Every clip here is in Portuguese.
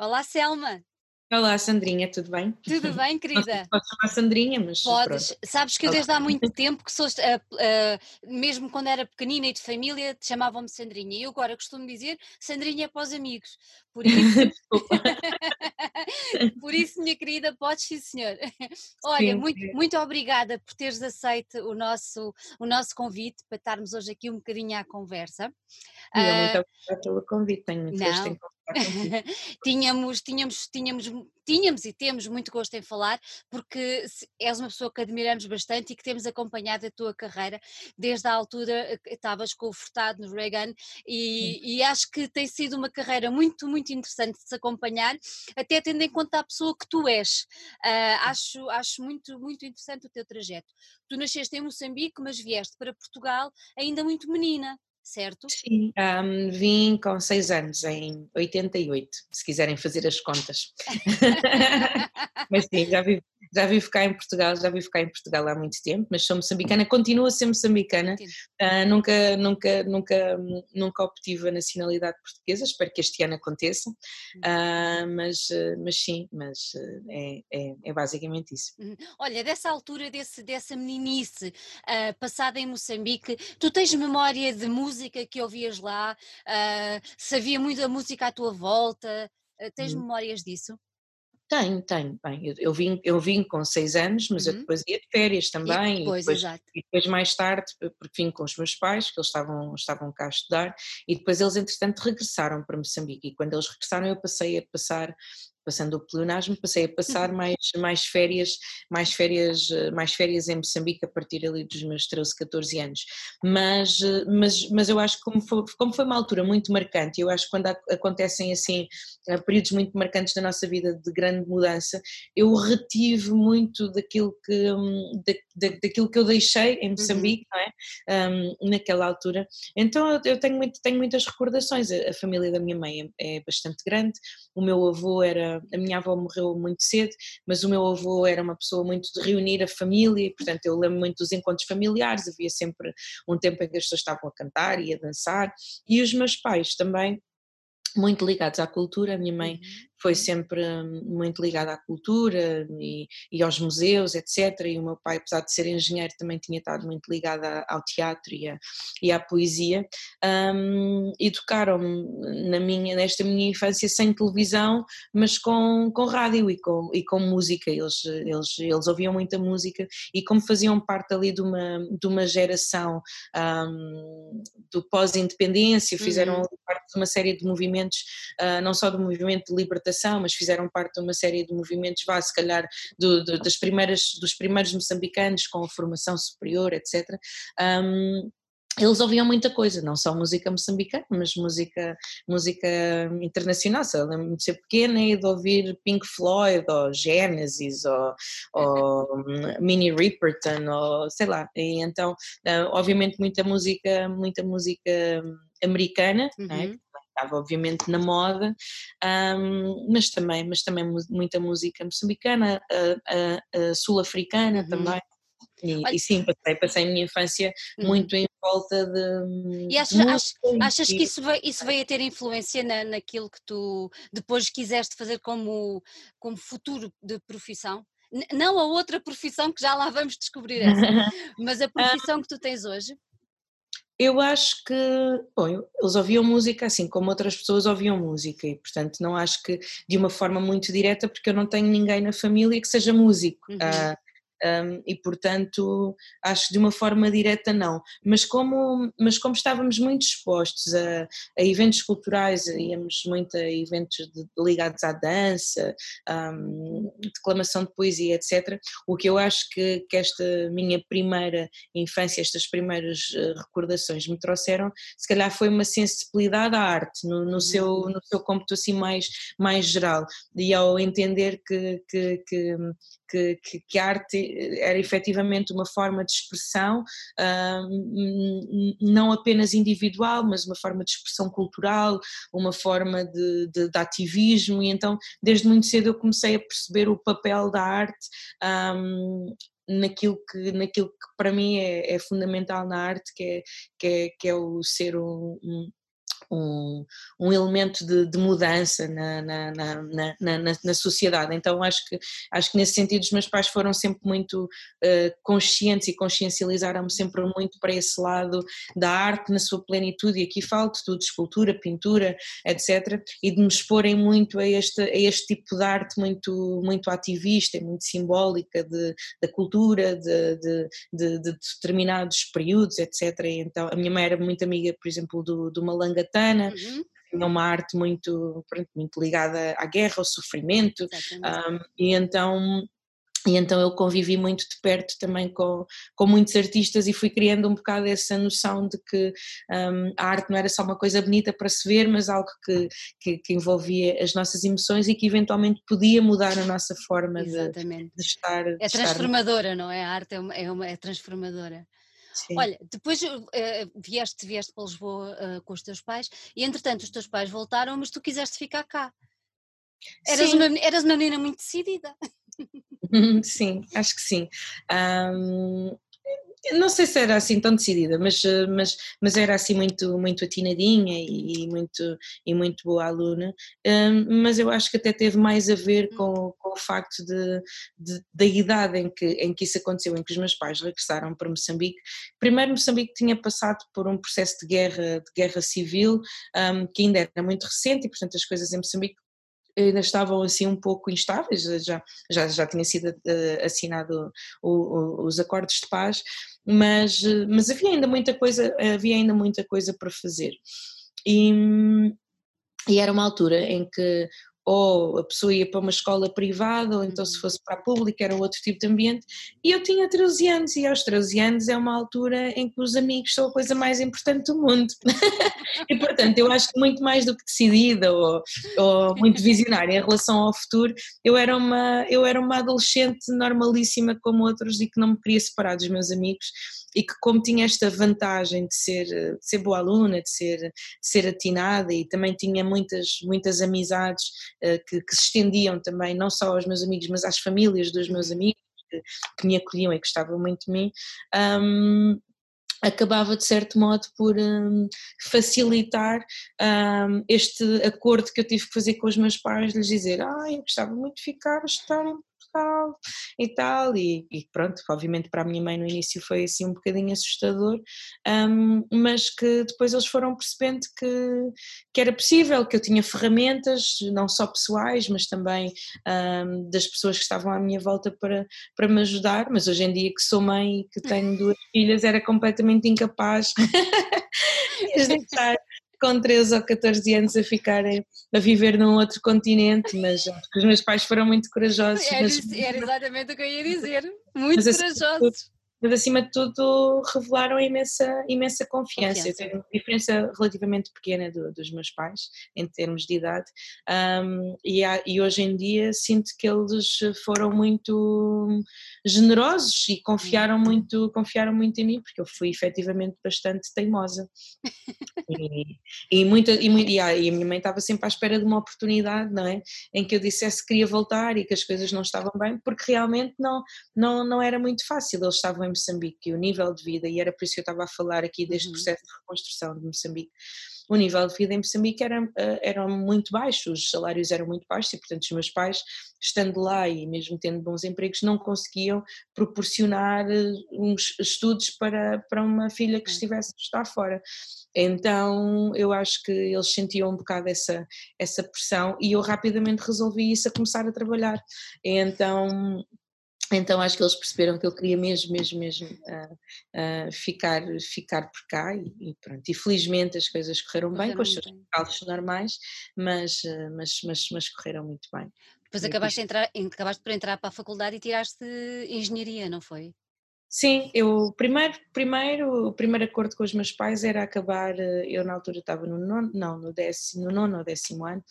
Olá, Selma. Olá, Sandrinha, tudo bem? Tudo bem, querida? Podes chamar Sandrinha, mas. Podes. pronto. Sabes que eu Olá. desde há muito tempo que sou, ah, ah, mesmo quando era pequenina e de família, chamavam-me Sandrinha. E eu agora costumo dizer Sandrinha é para os amigos. Por isso, Desculpa. por isso, minha querida, podes sim, senhor. Olha, Sim, muito, sim. muito obrigada por teres aceito o nosso, o nosso convite para estarmos hoje aqui um bocadinho à conversa. E eu Ah, muito obrigada pelo convite, tenho muito gosto em conversar contigo. tínhamos, tínhamos, tínhamos, tínhamos e temos muito gosto em falar, porque és uma pessoa que admiramos bastante e que temos acompanhado a tua carreira desde a altura que estavas com o Furtado no Reagan e, e acho que tem sido uma carreira muito, muito interessante de se acompanhar, até tendo em conta a pessoa que tu és. Ah, acho, acho muito, muito interessante o teu trajeto. Tu nasceste em Moçambique, mas vieste para Portugal ainda muito menina, certo? Sim, ahm, vim com 6 anos, em 88, se quiserem fazer as contas. mas sim, já vivo, já vivo cá em Portugal, já vivo cá em Portugal há muito tempo, mas sou moçambicana, continuo a ser moçambicana, ah, nunca, nunca, nunca, nunca obtive a nacionalidade portuguesa, espero que este ano aconteça, ah, mas, mas sim, mas ah, é, é, é basicamente isso. Uhum. Olha, dessa altura, desse, dessa meninice ah, passada em Moçambique, tu tens memória de música que ouvias lá? Se havia muita música à tua volta? Tens Hum. memórias disso? Tenho, tenho, bem, eu, eu vim, eu vim com seis anos, mas eu Uhum. depois ia de férias E também, e depois, depois, exato. e depois mais tarde, porque vim com os meus pais, que eles estavam, estavam cá a estudar, e depois eles entretanto regressaram para Moçambique, e quando eles regressaram eu passei a passar, passando o pleonasmo, passei a passar mais, mais férias, mais férias, eh, mais férias em Moçambique a partir ali dos meus 13, 14 anos, mas, eh, mas, mas eu acho que como foi, como foi uma altura muito marcante, eu acho que quando ac- acontecem assim eh, períodos muito marcantes da nossa vida de grande mudança, eu retive muito daquilo que, hum, da, da- daquilo que eu deixei em Moçambique, não é? Hum, naquela altura. Então eu- tenho, muito, tenho muitas recordações. A, a família da minha mãe é, é bastante grande. O meu avô era, a minha avó morreu muito cedo, mas o meu avô era uma pessoa muito de reunir a família, portanto eu lembro muito dos encontros familiares. Havia sempre um tempo em que as pessoas estavam a cantar e a dançar. E os meus pais também muito ligados à cultura, a minha mãe Uhum. Foi sempre muito ligada à cultura e, e aos museus, etc. E o meu pai, apesar de ser engenheiro, também tinha estado muito ligado ao teatro e, a- e à poesia. Hum, Educaram-me na minha, nesta minha infância sem televisão, mas com, com rádio e com, e com música. Eles, eles, eles ouviam muita música e como faziam parte ali de uma, de uma geração hum, do pós-independência, fizeram Uhum. parte de uma série de movimentos ah, não só do movimento de libertação, mas fizeram parte de uma série de movimentos, vá, se calhar, do- do- das primeiras, dos primeiros moçambicanos com a formação superior, etc. Ahm, eles ouviam muita coisa, não só música moçambicana, mas música, música internacional. Eu lembro-me de ser pequena e de ouvir Pink Floyd, ou Genesis, ou, ou hum, Minnie Riperton, ou sei lá. E então, ah, obviamente, muita música, muita música americana, é? Estava obviamente na moda, ahm, mas também, mas também mu- muita música moçambicana, sul-africana Uhum. também. E, Olha- e sim, passei, passei a minha infância Uhum. muito em volta de. E achas, de música ach- e- achas que isso veio, isso veio a ter influência na, naquilo que tu depois quiseste fazer como, como futuro de profissão? N- não a outra profissão que já lá vamos descobrir essa, mas a profissão que tu tens hoje? Eu acho que, bom, eles ouviam música assim como outras pessoas ouviam música e, portanto, não acho que de uma forma muito direta, porque eu não tenho ninguém na família que seja músico. Uhum. ah, um, e portanto acho que de uma forma direta não, mas como, mas como estávamos muito expostos a, a eventos culturais, íamos muito a eventos de- ligados à dança, um, declamação de poesia, etc. O que eu acho que, que esta minha primeira infância, estas primeiras eh, recordações me trouxeram, se calhar foi uma sensibilidade à arte, no, no seu, no seu cômputo assim mais, mais geral, e ao entender que, que, que, que, que- que a arte era efetivamente uma forma de expressão, ah, n- não apenas individual, mas uma forma de expressão cultural, uma forma de, de- de ativismo, e então desde muito cedo eu comecei a perceber o papel da arte. ahm, naquilo que, naquilo que para mim é, é fundamental na arte, que é, que é, que é o ser um, um- um, um elemento de, de mudança na, na, na, na, na, sociedade. Então acho que, acho que nesse sentido os meus pais foram sempre muito uh, conscientes e consciencializaram-me sempre muito para esse lado da arte na sua plenitude, e aqui falo de tudo, escultura, pintura, etc., e de me exporem muito a este, a este tipo de arte muito, muito ativista e muito simbólica de, da cultura, de, de, de, de determinados períodos, etc. E então a minha mãe era muito amiga, por exemplo, do, do Malangata uhum. tinha uma arte muito, muito ligada à guerra, ao sofrimento, um, e então e então eu convivi muito de perto também com, com muitos artistas e fui criando um bocado essa noção de que um, a arte não era só uma coisa bonita para se ver, mas algo que, que, que envolvia as nossas emoções e que eventualmente podia mudar a nossa forma de, de, estar. É transformadora, estar... não é? A arte é, uma, é, uma, é transformadora. Sim. Olha, depois uh, vieste, vieste para Lisboa uh, com os teus pais e entretanto os teus pais voltaram, mas tu quiseste ficar cá. Eras, uma, eras uma menina muito decidida. Sim, acho que sim. Um, não sei se era assim tão decidida, mas, mas, mas era assim muito, muito atinadinha e muito, e muito boa aluna, um, mas eu acho que até teve mais a ver hum. com, com o facto de, de, da idade em que, em que isso aconteceu, em que os meus pais regressaram para Moçambique. Primeiro Moçambique tinha passado por um processo de guerra, de guerra civil, um, que ainda era muito recente e portanto as coisas em Moçambique ainda estavam assim um pouco instáveis, já, já, já tinha sido uh, assinado o, o, os acordos de paz, mas, mas havia ainda muita coisa, havia ainda muita coisa para fazer. E, e era uma altura em que ou a pessoa ia para uma escola privada, ou então se uhum. fosse para a pública era outro tipo de ambiente, e eu tinha 13 anos, e aos 13 anos é uma altura em que os amigos são a coisa mais importante do mundo, e portanto eu acho que muito mais do que decidida ou, ou muito visionária em relação ao futuro, eu era, uma, eu era uma adolescente normalíssima como outros e que não me queria separar dos meus amigos, e que como tinha esta vantagem de ser, de ser boa aluna, de ser, de ser atinada e também tinha muitas, muitas amizades uh, que, que, se estendiam também não só aos meus amigos, mas às famílias dos meus amigos que, que me acolhiam e gostavam muito de mim, um, acabava de certo modo por um, facilitar um, este acordo que eu tive que fazer com os meus pais, lhes dizer, ah, eu gostava muito de ficar estar Portugal e tal, e, e, pronto, obviamente para a minha mãe no início foi assim um bocadinho assustador, um, mas que depois eles foram percebendo que, que era possível, que eu tinha ferramentas, não só pessoais, mas também um, das pessoas que estavam à minha volta para, para me ajudar, mas hoje em dia que sou mãe e que tenho duas filhas era completamente incapaz de deixar com 13 ou 14 anos a ficarem a viver num outro continente, mas os meus pais foram muito corajosos. Era, mas... era exatamente o que eu ia dizer, muito mas, corajosos mas acima de tudo revelaram imensa, imensa confiança. confiança. Eu tenho uma diferença relativamente pequena do, dos meus pais, em termos de idade, um, e, há, e, hoje em dia sinto que eles foram muito generosos e confiaram hum. muito, confiaram muito em mim, porque eu fui efetivamente bastante teimosa. e, e, muita, e, e, a, e a minha mãe estava sempre à espera de uma oportunidade, não é? Em que eu dissesse que queria voltar e que as coisas não estavam bem, porque realmente não, não, não era muito fácil. Eles estavam em Moçambique e o nível de vida, e era por isso que eu estava a falar aqui deste uhum. processo de reconstrução de Moçambique, o nível de vida em Moçambique era, eh, era muito baixo, os salários eram muito baixos e, portanto, os meus pais, estando lá e mesmo tendo bons empregos, não conseguiam proporcionar eh, uns estudos para, para uma filha que estivesse a estar fora. Então eu acho que eles sentiam um bocado essa, essa pressão e eu rapidamente resolvi isso a começar a trabalhar. Então então acho que eles perceberam que eu queria mesmo, mesmo, mesmo uh, uh, ficar, ficar por cá e, e, pronto. E felizmente as coisas correram bem, com os seus cálculos normais, mas, uh, mas, mas, mas correram muito bem. Depois acabaste, de entrar, acabaste por entrar para a faculdade e tiraste engenharia, não foi? Sim, eu primeiro, primeiro, o primeiro acordo com os meus pais era acabar, eu na altura estava no nono, não, no décimo, no nono ou décimo ano,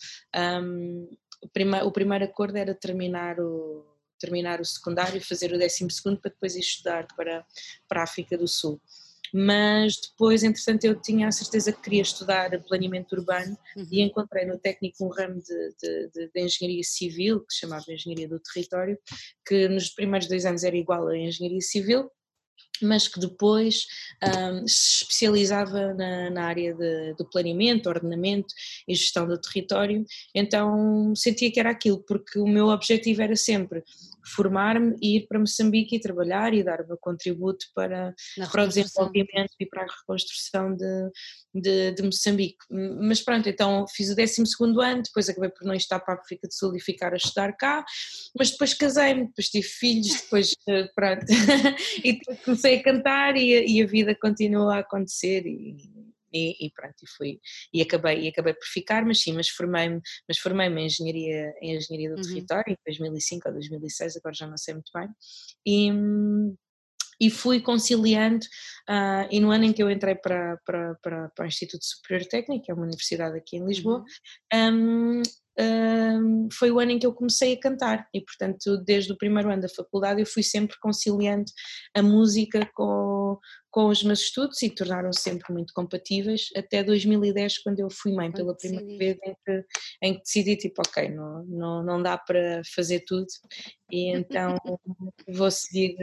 um, o, primeiro, o primeiro acordo era terminar o terminar o secundário e fazer o décimo segundo para depois ir estudar para, para a África do Sul. Mas depois, entretanto, eu tinha a certeza que queria estudar planeamento urbano uhum. e encontrei no técnico um ramo de, de, de, de, engenharia civil, que se chamava Engenharia do Território, que nos primeiros dois anos era igual a engenharia civil, mas que depois um, se especializava na, na área de, do planeamento, ordenamento e gestão do território, então sentia que era aquilo, porque o meu objetivo era sempre formar-me e ir para Moçambique e trabalhar e dar o meu contributo para, para o desenvolvimento e para a reconstrução de, de, de, Moçambique. Mas pronto, então fiz o 12 ano, depois acabei por não estar para a África do Sul e ficar a estudar cá, mas depois casei-me, depois tive filhos, depois eh, pronto, e comecei a cantar e, e a vida continuou a acontecer e, e, e, pronto, e fui, e acabei, e acabei por ficar, mas sim, mas formei-me, mas formei-me em engenharia, em engenharia do uhum. território em 2005 ou 2006, agora já não sei muito bem, e, e fui conciliando, uh, e no ano em que eu entrei para, para, para, para o Instituto Superior Técnico, que é uma universidade aqui em Lisboa, uhum. um, foi o ano em que eu comecei a cantar e portanto desde o primeiro ano da faculdade eu fui sempre conciliando a música com, com os meus estudos e tornaram-se sempre muito compatíveis até 2010 quando eu fui mãe pela primeira vez em que, em que decidi tipo ok, não, não, não dá para fazer tudo e então vou seguir,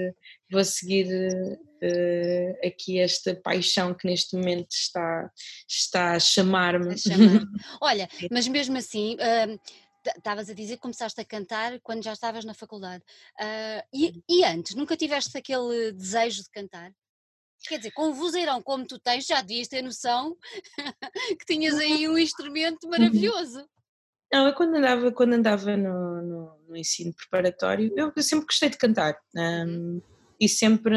vou seguir uh, aqui esta paixão que neste momento está, está a chamar-me. Chamar. Olha, mas mesmo assim, uh, estavas a dizer que começaste a cantar quando já estavas na faculdade. Uh, e, e, antes, nunca tiveste aquele desejo de cantar? Quer dizer, com um vozeirão como tu tens, já devias ter noção que tinhas aí um instrumento uhum. maravilhoso. Não, eu quando andava, quando andava no, no, no ensino preparatório, eu, eu, sempre gostei de cantar. Um, e sempre,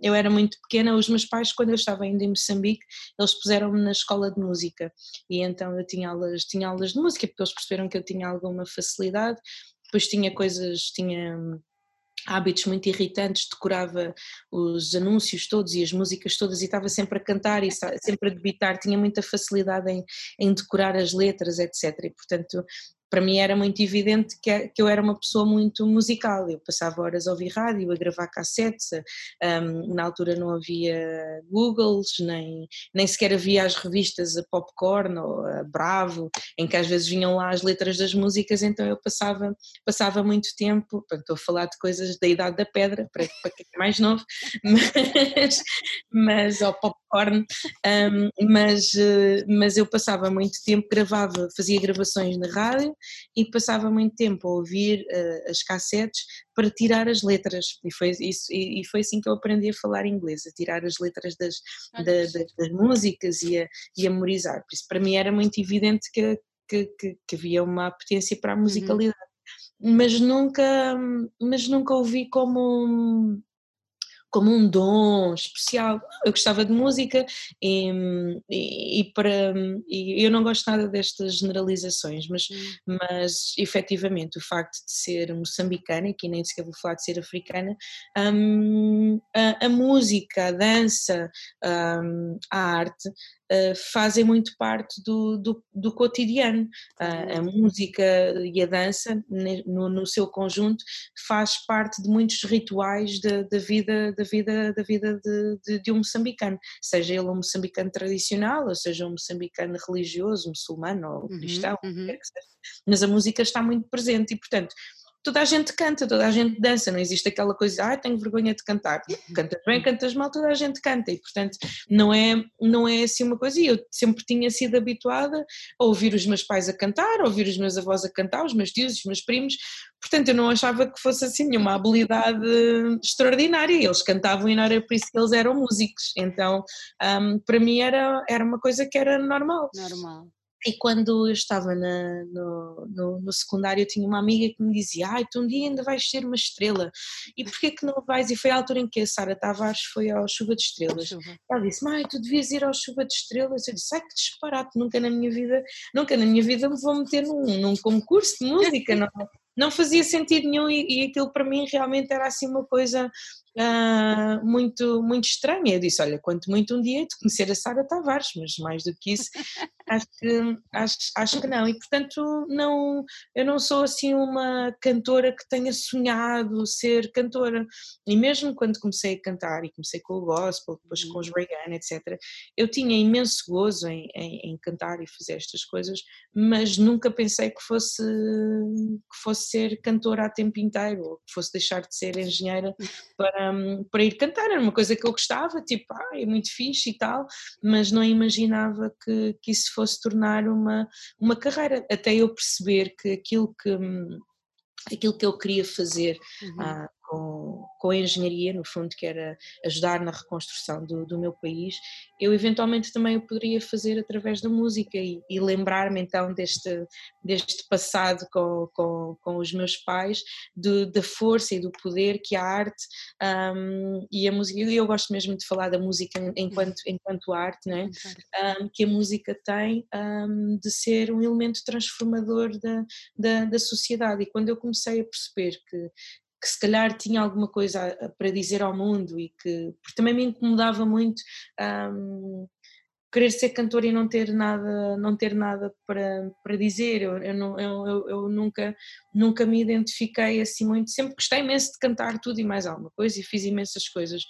eu era muito pequena, os meus pais, quando eu estava ainda em Moçambique, eles puseram-me na escola de música e então eu tinha aulas, tinha aulas de música porque eles perceberam que eu tinha alguma facilidade, depois tinha coisas, tinha hábitos muito irritantes, decorava os anúncios todos e as músicas todas e estava sempre a cantar e sempre a debitar, tinha muita facilidade em, em decorar as letras, etc. E portanto para mim era muito evidente que, é, que eu era uma pessoa muito musical, eu passava horas a ouvir rádio, a gravar cassetes, um, na altura não havia Googles, nem, nem sequer havia as revistas a Popcorn ou a Bravo, em que às vezes vinham lá as letras das músicas, então eu passava, passava muito tempo, estou a falar de coisas da idade da pedra, para, para quem é mais novo, mas, mas ao Popcorn, um, mas, eh, mas eu passava muito tempo, gravava, fazia gravações na rádio, e passava muito tempo a ouvir uh, as cassetes para tirar as letras e foi, isso, e, e, foi assim que eu aprendi a falar inglês, a tirar as letras das, da, das, das músicas e a, e a memorizar, por isso para mim era muito evidente que, que, que, que havia uma apetência para a uhum. musicalidade. Uhum. Mas nunca, mas nunca ouvi como como um dom especial. Eu gostava de música e, e, e para, e eu não gosto nada destas generalizações, mas, hum. mas efetivamente o facto de ser moçambicana, e que nem sequer vou falar de ser africana, um, a, a, música, a dança, um, a arte uh, fazem muito parte do, do, do cotidiano. Uh, a música e a dança, no, no, seu conjunto, faz parte de muitos rituais da, da vida, da vida, da vida de, de, de, um moçambicano, seja ele um moçambicano tradicional, ou seja um moçambicano religioso, muçulmano ou uhum, cristão, uhum. mas a música está muito presente e, portanto, toda a gente canta, toda a gente dança, não existe aquela coisa, ah, tenho vergonha de cantar. Cantas bem, cantas mal, toda a gente canta e, portanto, não é, não é assim uma coisa. E eu sempre tinha sido habituada a ouvir os meus pais a cantar, a ouvir os meus avós a cantar, os meus tios, os meus primos, portanto, eu não achava que fosse assim nenhuma habilidade extraordinária. Eles cantavam e não era por isso que eles eram músicos. Então, um, para mim era, era uma coisa que era normal. Normal. E quando eu estava na, no, no, no, secundário, eu tinha uma amiga que me dizia: Ai, tu um dia ainda vais ser uma estrela, e porquê que não vais? E foi a altura em que a Sara Tavares foi ao Chuva de Estrelas. Chuva. Ela disse: Mãe, tu devias ir ao Chuva de Estrelas. Eu disse: Ai, que disparate, nunca na minha vida, nunca na minha vida me vou meter num, num concurso de música, não, não fazia sentido nenhum, e, e aquilo para mim realmente era assim uma coisa uh, muito, muito estranha. Eu disse: Olha, quanto muito um dia de conhecer a Sara Tavares, mas mais do que isso, acho que, acho, acho que não. E portanto, não, eu não sou assim uma cantora que tenha sonhado ser cantora. E mesmo quando comecei a cantar, e comecei com o gospel, depois com os uhum. Reagan, etc., eu tinha imenso gozo em, em, em cantar e fazer estas coisas, mas nunca pensei que fosse que fosse ser cantora a tempo inteiro, ou que fosse deixar de ser engenheira para, para ir cantar. Era uma coisa que eu gostava, tipo, ah, é muito fixe e tal, mas não imaginava que, que isso fosse tornar uma, uma carreira, até eu perceber que aquilo que aquilo que eu queria fazer uhum. ah, com, com a engenharia, no fundo, que era ajudar na reconstrução do, do meu país, eu eventualmente também o poderia fazer através da música e, e lembrar-me então deste, deste passado com, com, com os meus pais, da força e do poder que a arte um, e a música, e eu gosto mesmo de falar da música enquanto, enquanto arte, né? Um, que a música tem um, de ser um elemento transformador da, da, da sociedade. E quando eu comecei a perceber que que se calhar tinha alguma coisa para dizer ao mundo e que porque também me incomodava muito um, querer ser cantora e não ter nada não ter nada para, para dizer. Eu, eu, eu, eu, nunca nunca me identifiquei assim muito. Sempre gostei imenso de cantar tudo e mais alguma coisa e fiz imensas coisas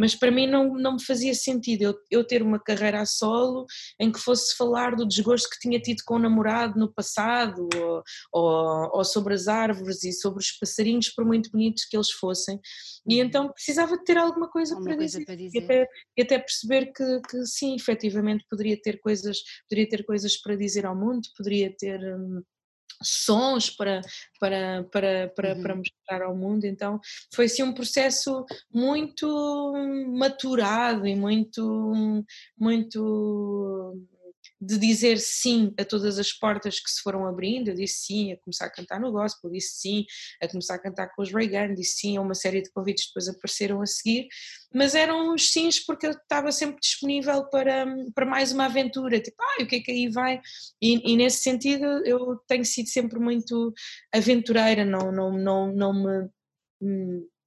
mas para mim não, não me fazia sentido eu, eu ter uma carreira a solo em que fosse falar do desgosto que tinha tido com o namorado no passado, ou, ou, ou sobre as árvores e sobre os passarinhos, por muito bonitos que eles fossem, e uhum. então precisava de ter alguma coisa, para, coisa dizer, para, dizer, E, até, e até perceber que, que sim, efetivamente poderia ter coisas, poderia ter coisas para dizer ao mundo, poderia ter. Hum, sons para, para, para, para, uhum. para mostrar ao mundo, então foi assim um processo muito maturado e muito, muito de dizer sim a todas as portas que se foram abrindo, eu disse sim a começar a cantar no gospel, disse sim a começar a cantar com os Reagan, disse sim a uma série de convites que depois apareceram a seguir, mas eram os sims porque eu estava sempre disponível para, para mais uma aventura, tipo, ah, o que é que aí vai? E, e, nesse sentido eu tenho sido sempre muito aventureira, não, não, não, não me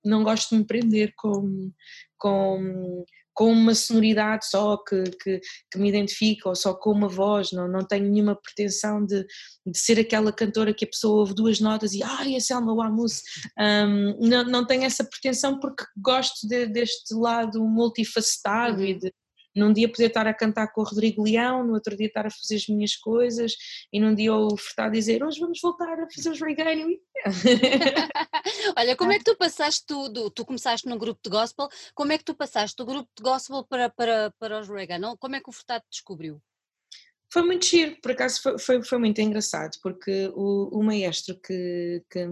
não gosto de me prender com, com com uma sonoridade só que, que, que, me identifica ou só com uma voz, não, não tenho nenhuma pretensão de, de ser aquela cantora que a pessoa ouve duas notas e ai, a Selma Wamus, um, não, não tenho essa pretensão porque gosto de, deste lado multifacetado uhum. e de, num dia poder estar a cantar com o Rodrigo Leão, no outro dia estar a fazer as minhas coisas e num dia o Furtado dizer hoje vamos voltar a fazer os regainho. Olha, como é que tu passaste tudo? Tu começaste num grupo de gospel, como é que tu passaste do grupo de gospel para, para, para os reggae? Como é que o Furtado descobriu? Foi muito giro, por acaso foi, foi, foi muito engraçado, porque o, o maestro que, que,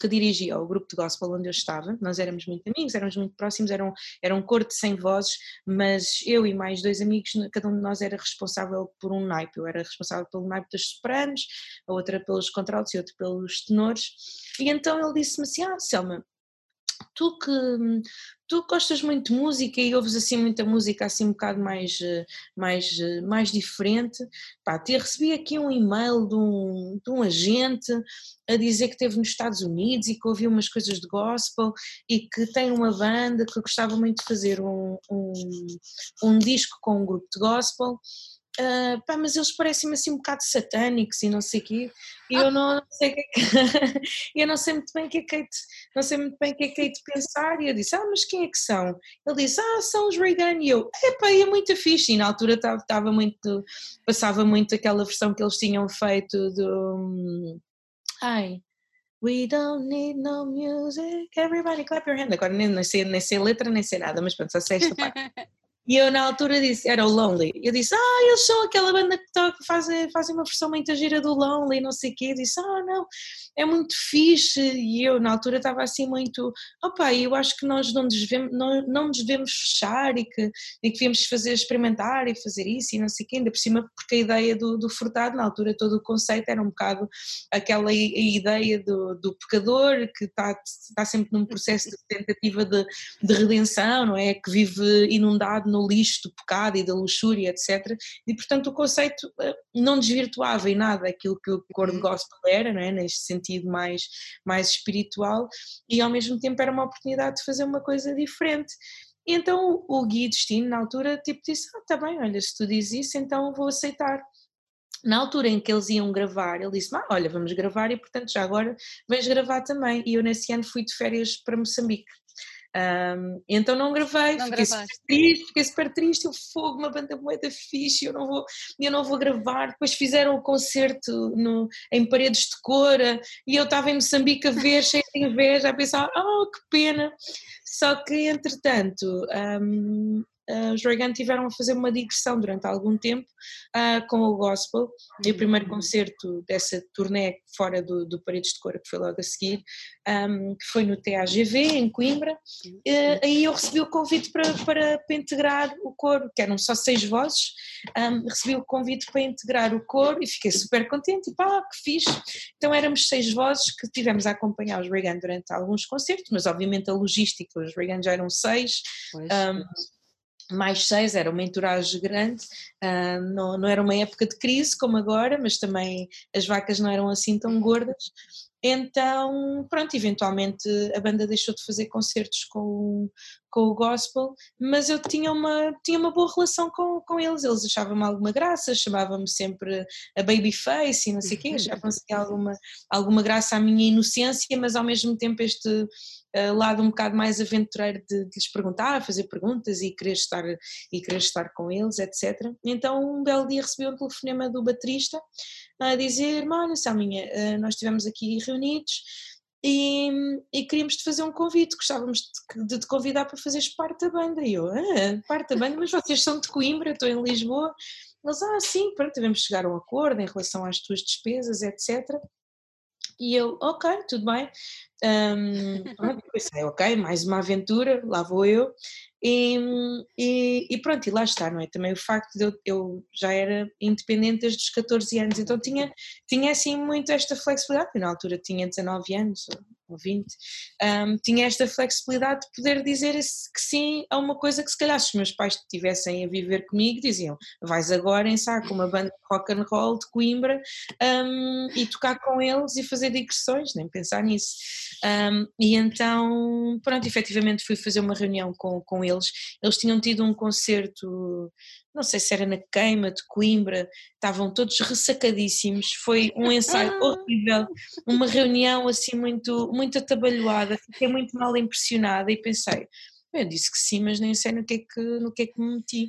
que, dirigia o grupo de gospel onde eu estava, nós éramos muito amigos, éramos muito próximos, era um, era um coro de 100 vozes, mas eu e mais dois amigos, cada um de nós era responsável por um naipe, eu era responsável pelo naipe dos sopranos, a outra pelos contraltos e outra pelos tenores, e então ele disse-me assim, ah Selma, tu que tu gostas muito de música e ouves assim muita música assim um bocado mais, mais, mais diferente, pá, te recebi aqui um e-mail de um, de um agente a dizer que esteve nos Estados Unidos e que ouviu umas coisas de gospel e que tem uma banda que gostava muito de fazer um, um, um disco com um grupo de gospel Uh, pá, mas eles parecem-me assim um bocado satânicos e não sei o quê, e eu não, sei que, é eu não sei muito bem o que é que de, não sei muito bem o que é que de pensar, e eu disse, ah, mas quem é que são? Ele disse, ah, são os Reagan, e eu, epá, é muito fixe, e na altura estava muito, passava muito aquela versão que eles tinham feito do, ai, We don't need no music, everybody clap your hand. Agora nem, nem, sei, nem sei letra, nem sei nada, mas pronto, só sei esta parte. E eu na altura disse, era o Lonely. Eu disse, ah, eles são aquela banda que fazem, fazem uma versão muito gira do Lonely, não sei o quê. Eu disse, ah, não, é muito fixe. E eu na altura estava assim muito, opa, eu acho que nós não devemos, não, não nos devemos fechar e que, e que devemos fazer experimentar e fazer isso e não sei o quê. Ainda por cima, porque a ideia do, do Furtado, na altura todo o conceito era um bocado aquela ideia do, do pecador que está, está sempre num processo de tentativa de, de redenção, não é? Que vive inundado no no lixo do pecado e da luxúria, etc. E portanto o conceito eh, não desvirtuava em nada aquilo que o cor de uhum. gospel era, não é? neste sentido mais, mais espiritual, e ao mesmo tempo era uma oportunidade de fazer uma coisa diferente. E então o Gui Destino, na altura, tipo, disse: Ah, tá bem, olha, se tu dizes isso, então vou aceitar. Na altura em que eles iam gravar, ele disse: ah, Olha, vamos gravar e, portanto, já agora vens gravar também. E eu, nesse ano, fui de férias para Moçambique. Um, então não gravei, não fiquei super triste, fiquei super triste, eu fogo, uma banda moeda fixe, eu não vou, eu não vou gravar. Depois fizeram o concerto no, em paredes de cora e eu estava em Moçambique a ver, cheia de inveja, a pensar, oh que pena. Só que entretanto um, uh, os Reagan tiveram a fazer uma digressão durante algum tempo uh, com o gospel. E o primeiro uhum. concerto dessa turnê fora do, do Paredes de Cora que foi logo a seguir um, que foi no TAGV em Coimbra uh, aí eu recebi o convite para, para, para, integrar o coro, que eram só seis vozes. Um, recebi o convite para integrar o coro e fiquei super contente. Pá, que fixe! Então éramos seis vozes que tivemos a acompanhar os Reagan durante alguns concertos, mas obviamente a logística, os Reagan já eram seis. Um, mais seis, era uma entourage grande, uh, não, não era uma época de crise como agora, mas também as vacas não eram assim tão gordas, então pronto, eventualmente a banda deixou de fazer concertos com, com o gospel, mas eu tinha uma, tinha uma boa relação com, com eles, eles achavam-me alguma graça, chamavam-me sempre a babyface e não sei o quê, achavam-se alguma, alguma graça à minha inocência, mas ao mesmo tempo este uh, lado um bocado mais aventureiro de, de, lhes perguntar, fazer perguntas e querer estar, e querer estar com eles, etc. Então um belo dia recebi um telefonema do baterista a dizer, olha Salminha, uh, nós estivemos aqui reunidos e, e, queríamos te fazer um convite, gostávamos de, de, te convidar para fazeres parte da banda. E eu, ah, parte da banda, mas vocês são de Coimbra, estou em Lisboa. Eles, ah, sim, pronto, devemos chegar a um acordo em relação às tuas despesas, etc. E eu, ok, tudo bem. Um, pronto, pensei, ok, mais uma aventura, lá vou eu. E, e, e, pronto, e lá está, não é? Também o facto de eu, eu, já era independente desde os 14 anos, então tinha, tinha assim muito esta flexibilidade, na altura tinha 19 anos, ou 20, um, tinha esta flexibilidade de poder dizer que sim a uma coisa que se calhar se os meus pais estivessem a viver comigo diziam, vais agora ensaiar com uma banda de rock and roll de Coimbra um, e tocar com eles e fazer digressões, nem pensar nisso. Um, e então, pronto, efetivamente fui fazer uma reunião com, com eles, eles tinham tido um concerto não sei se era na queima de Coimbra, estavam todos ressacadíssimos, foi um ensaio ah. horrível, uma reunião assim muito, muito atabalhoada, fiquei muito mal impressionada e pensei, eu disse que sim, mas nem sei no que é que, no que, é que me meti.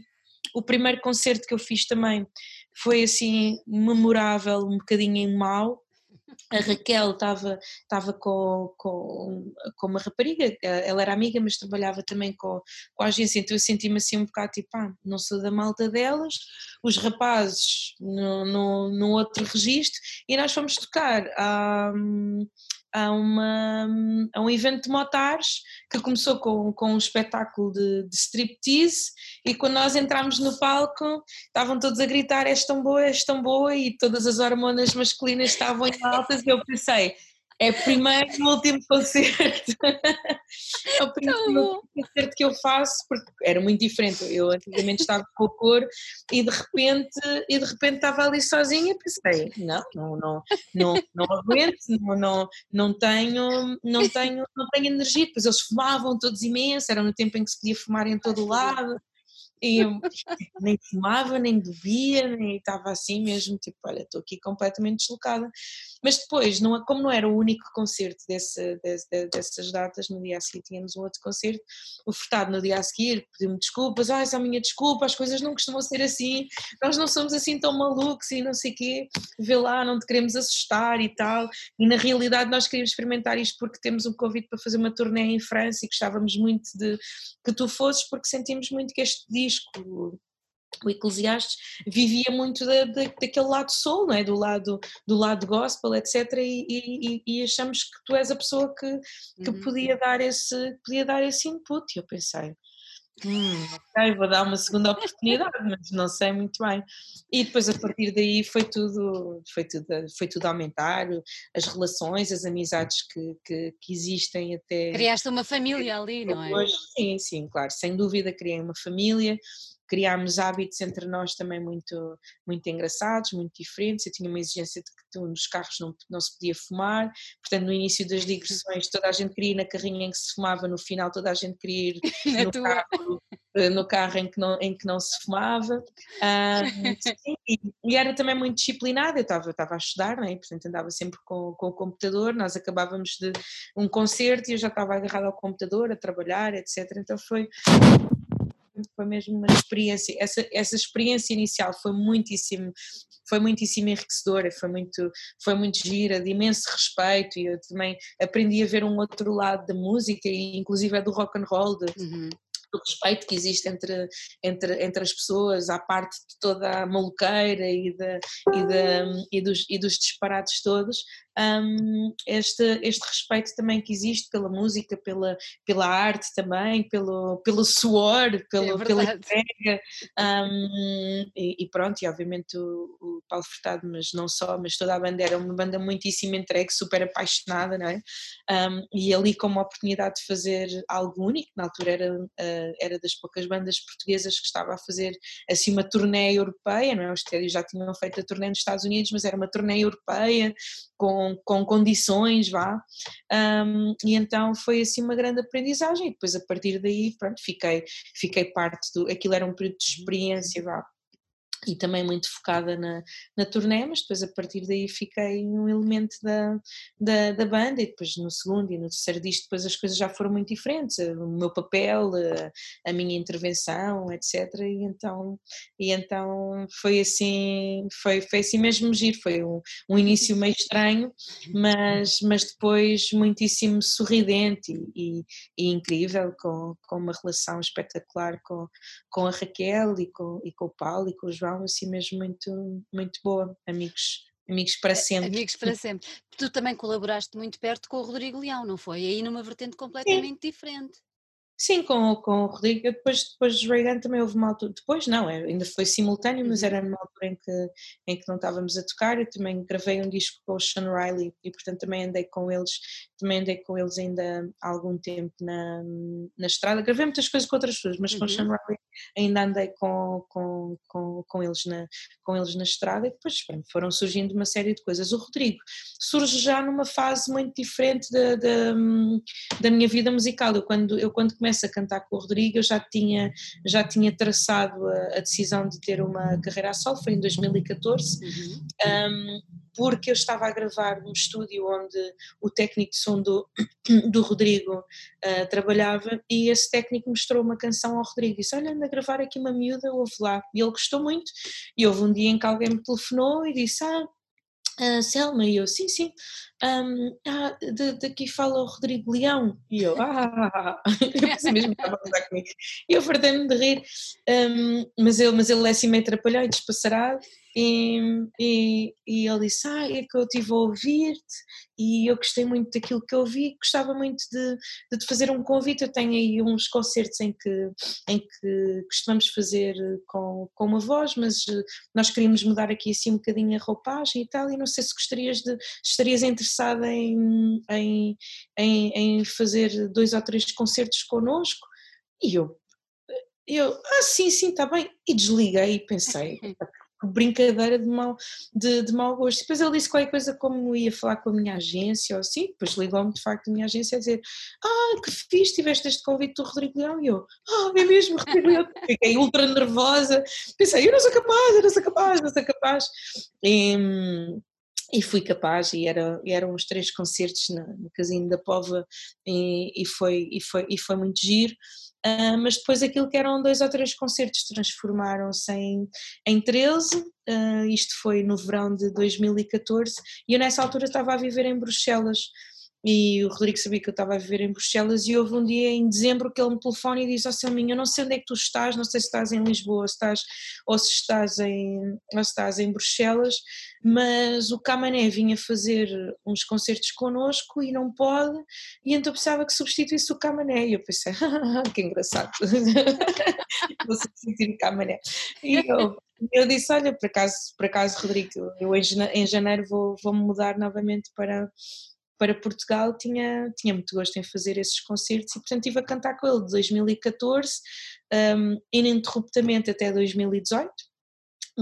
O primeiro concerto que eu fiz também foi assim memorável, um bocadinho em mau, a Raquel estava, estava com, com, com uma rapariga, ela era amiga, mas trabalhava também com, com a agência, então eu senti-me assim um bocado tipo, ah, não sou da malta delas, os rapazes no, outro registro, e nós fomos tocar a. A, uma, a um evento de motares que começou com, com um espetáculo de, de striptease e quando nós entramos no palco estavam todos a gritar és tão boa, és tão boa e todas as hormonas masculinas estavam em altas e eu pensei é o primeiro e último concerto. é o primeiro concerto que eu faço, porque era muito diferente. Eu antigamente estava com o coro e de repente, e de repente estava ali sozinha e pensei, não, não, não, não, não aguento, não, não, não tenho, não tenho, não tenho energia. Depois eles fumavam todos imenso, era no tempo em que se podia fumar em todo o lado. E eu nem fumava, nem bebia, nem estava assim mesmo, tipo, olha, estou aqui completamente deslocada. Mas depois, não, como não era o único concerto desse, desse, dessas datas, no dia a seguir tínhamos um outro concerto, o Furtado no dia a seguir pediu-me desculpas, ah, essa é a minha desculpa, as coisas não costumam ser assim, nós não somos assim tão malucos e não sei o quê, vê lá, não te queremos assustar e tal. E na realidade nós queríamos experimentar isto porque temos um convite para fazer uma turnê em França e gostávamos muito de que tu fosses porque sentimos muito que este disco o Eclesiastes vivia muito da, da, daquele lado soul, não é? do, lado, do lado gospel, etc. E, e, e achamos que tu és a pessoa que, que uhum. podia, dar esse, podia dar esse input. E eu pensei, hum, ok, vou dar uma segunda oportunidade, mas não sei muito bem. E depois a partir daí foi tudo, foi tudo, foi tudo aumentar, as relações, as amizades que, que, que existem até. Criaste uma família ali, não é? Sim, sim, claro, sem dúvida criei uma família criámos hábitos entre nós também muito, muito engraçados, muito diferentes. Eu tinha uma exigência de que nos carros não, não se podia fumar, portanto no início das digressões toda a gente queria ir na carrinha em que se fumava, no final toda a gente queria ir no carro, eh, no carro em que não, em que não se fumava. Um, e, e, era também muito disciplinada, eu estava, estava a estudar, não é? portanto andava sempre com, com o computador, nós acabávamos de um concerto e eu já estava agarrada ao computador a trabalhar, etc. Então foi foi mesmo uma experiência, essa, essa experiência inicial foi muitíssimo, foi muitíssimo enriquecedora, foi muito, foi muito gira, de imenso respeito e eu também aprendi a ver um outro lado da música e inclusive é do rock and roll, de, uhum. do respeito que existe entre, entre, entre as pessoas, à parte de toda a maluqueira e, de, e, de, e, dos, e dos disparates todos, um, este, este respeito também que existe pela música, pela, pela arte também, pelo, pelo suor, pelo, é pela entrega. Um, e, e, pronto, e obviamente o, o, Paulo Furtado, mas não só, mas toda a banda era uma banda muitíssimo entregue, super apaixonada, não é? Um, e ali com uma oportunidade de fazer algo único, na altura era, uh, era das poucas bandas portuguesas que estava a fazer assim uma turnê europeia, não é? Os Tédios já tinham feito a turnê nos Estados Unidos, mas era uma turnê europeia com, com condições, vá, um, e então foi assim uma grande aprendizagem, e depois a partir daí, pronto, fiquei, fiquei parte do, aquilo era um período de experiência, vá, e também muito focada na, na turnê, mas depois a partir daí fiquei um elemento da, da, da, banda e depois no segundo e no terceiro disco depois as coisas já foram muito diferentes, o meu papel, a, a minha intervenção, etc. E então, e então foi assim, foi, foi assim mesmo giro, foi um, um início meio estranho, mas, mas depois muitíssimo sorridente e, e, e incrível, com, com uma relação espetacular com, com a Raquel e com, e com o Paulo e com o João assim mesmo muito, muito boa, amigos, amigos para sempre. Amigos para sempre. Tu também colaboraste muito perto com o Rodrigo Leão, não foi? Aí numa vertente completamente Sim. diferente. Sim, com, com o Rodrigo, depois, depois do Reagan também houve uma altura, depois não, é, ainda foi simultâneo, mas uhum. era numa altura em que, em que não estávamos a tocar, eu também gravei um disco com o Sean Riley e portanto também andei com eles, também andei com eles ainda há algum tempo na, na estrada, gravei muitas coisas com outras pessoas, mas uhum. com o Sean Riley ainda andei com, com, com, com, eles, na, com eles na estrada e depois foram surgindo uma série de coisas. O Rodrigo surge já numa fase muito diferente da, da, da minha vida musical, eu quando, eu quando começo começo a cantar com o Rodrigo, eu já tinha, já tinha traçado a, a decisão de ter uma carreira a solo, foi em 2014, uhum. um, porque eu estava a gravar num estúdio onde o técnico de som do, do Rodrigo uh, trabalhava e esse técnico mostrou uma canção ao Rodrigo e disse, olha, anda a gravar aqui uma miúda, ouve lá. E ele gostou muito e houve um dia em que alguém me telefonou e disse, ah, Uh, Selma, e eu, sim, sim, um, ah, daqui fala o Rodrigo Leão, e eu, ah, eu pensei mesmo que estava a contar comigo, e eu fartei-me de rir, um, mas, ele, mas ele é assim meio atrapalhado e despassarado, e, e, e, ele disse: Ah, é que eu estive a ouvir-te e eu gostei muito daquilo que eu ouvi, gostava muito de, de te fazer um convite. Eu tenho aí uns concertos em que, em que costumamos fazer com, com uma voz, mas eh, nós queríamos mudar aqui assim um bocadinho a roupagem e tal. E não sei se gostarias de, estarias interessada em, em, em, em fazer dois ou três concertos connosco. E eu, eu, ah, sim, sim, está bem. E desliguei e pensei, brincadeira de mau, de, de mau gosto. Depois ele disse qualquer coisa como ia falar com a minha agência ou assim, depois ligou-me de facto a minha agência a dizer ah, que fiz, tiveste este convite do Rodrigo Leão e eu, ah, é mesmo, Rodrigo Leão, fiquei ultra nervosa, pensei, eu não sou capaz, eu não sou capaz, não sou capaz. E, e fui capaz e, era, eram os três concertos no, no Casino da Pova e, e, foi, e, foi, e foi muito giro. Uh, mas depois aquilo que eram dois ou três concertos transformaram-se em, em 13, uh, ah, isto foi no verão de 2014, e eu nessa altura estava a viver em Bruxelas, e o Rodrigo sabia que eu estava a viver em Bruxelas e houve um dia em dezembro que ele me telefona e diz ao oh, Selminho, eu não sei onde é que tu estás, não sei se estás em Lisboa se estás, ou se estás em, ou se estás em Bruxelas, mas o Camané vinha fazer uns concertos connosco e não pode, e então precisava que substituísse o Camané, e eu pensei, que engraçado, vou substituir o Camané. E eu, eu disse, olha, por acaso, por acaso Rodrigo, eu em janeiro vou, vou mudar novamente para para Portugal tinha, tinha muito gosto em fazer esses concertos e portanto estive a cantar com ele de 2014 um, ininterruptamente até 2018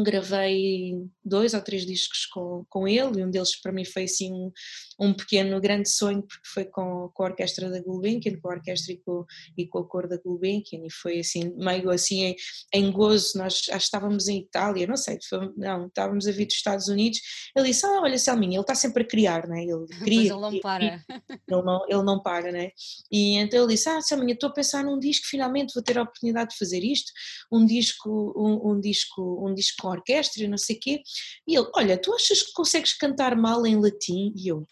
gravei dois ou três discos com, com ele e um deles para mim foi assim um, um pequeno grande sonho porque foi com, com a orquestra da Gulbenkian, com a orquestra e com, e com a cor da Gulbenkian e foi assim meio assim em, em gozo, nós acho estávamos em Itália, não sei, foi, não, estávamos a vir dos Estados Unidos, ele disse, ah olha Selminha, ele está sempre a criar, né? ele cria, ele não para ele não, ele não para, né? e então ele disse, ah Selminha, estou a pensar num disco, finalmente vou ter a oportunidade de fazer isto, um disco, um, um disco, um disco com orquestra e não sei o quê. E ele, olha, tu achas que consegues cantar mal em latim? E eu,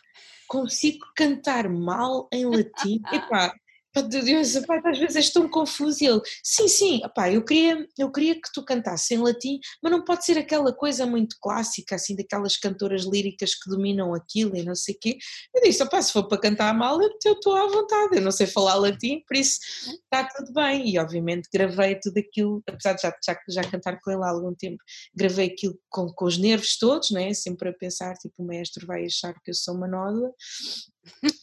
consigo cantar mal em latim? Epá, Deus, pai, às vezes és tão confuso e ele, sim, sim, opá, eu queria, eu queria que tu cantasses em latim, mas não pode ser aquela coisa muito clássica, assim, daquelas cantoras líricas que dominam aquilo e não sei o quê. Eu disse, opá, se for para cantar mal, eu estou à vontade, eu não sei falar latim, por isso está tudo bem. E obviamente gravei tudo aquilo, apesar de já, já, já cantar com ele há algum tempo, gravei aquilo com, com os nervos todos, né? sempre a pensar, tipo, o mestre vai achar que eu sou uma nódoa,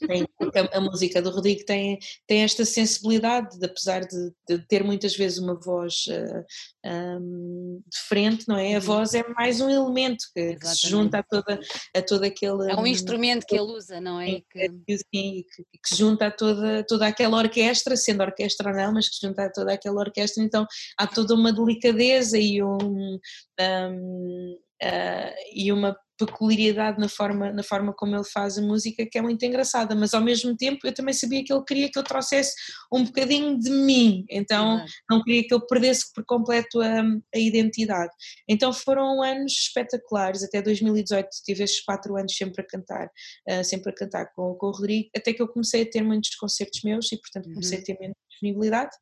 tem, a, a, música do Rodrigo tem, tem esta sensibilidade, de, apesar de, de, ter muitas vezes uma voz uh, eh, um, de frente, não é? A uhum. voz é mais um elemento que, que, se junta a toda, a toda aquele. É um instrumento que ele usa, não é? Que... Sim, que, que, se junta a toda, toda aquela orquestra, sendo orquestra ou não, mas que junta a toda aquela orquestra, então há toda uma delicadeza e um, um uh, e uma peculiaridade na forma, na forma como ele faz a música que é muito engraçada, mas ao mesmo tempo eu também sabia que ele queria que eu trouxesse um bocadinho de mim, então uhum. não queria que eu perdesse por completo a, a, identidade. Então foram anos espetaculares, até 2018 tive esses quatro anos sempre a cantar, uh, sempre a cantar com, com o Rodrigo, até que eu comecei a ter muitos concertos meus e portanto comecei uhum. a ter menos disponibilidade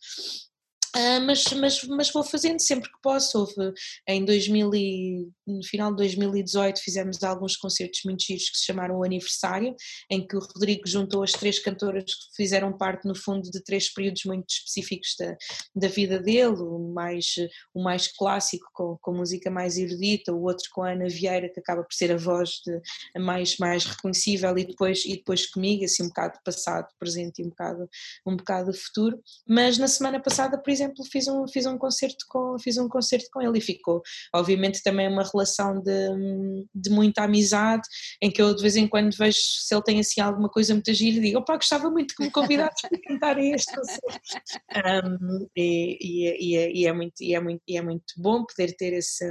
Uh, mas, mas, mas vou fazendo sempre que posso. Houve em 2000 e, no final de 2018 fizemos alguns concertos muito giros que se chamaram o Aniversário, em que o Rodrigo juntou as três cantoras que fizeram parte no fundo de três períodos muito específicos da, da vida dele, o mais, o mais clássico com, com música mais erudita, o outro com a Ana Vieira que acaba por ser a voz de, mais, mais reconhecível e depois, e depois comigo, assim um bocado passado, presente e um bocado, um bocado futuro, mas na semana passada por exemplo, fiz um, fiz um concerto com fiz um concerto com ele e ficou, obviamente, também uma relação de, de muita amizade, em que eu de vez em quando vejo se ele tem assim alguma coisa muito gira e digo, opá, gostava muito que me convidasse para cantar este concerto. Um, e, e, e, é, e, é muito, e, é muito, e é muito bom poder ter esse,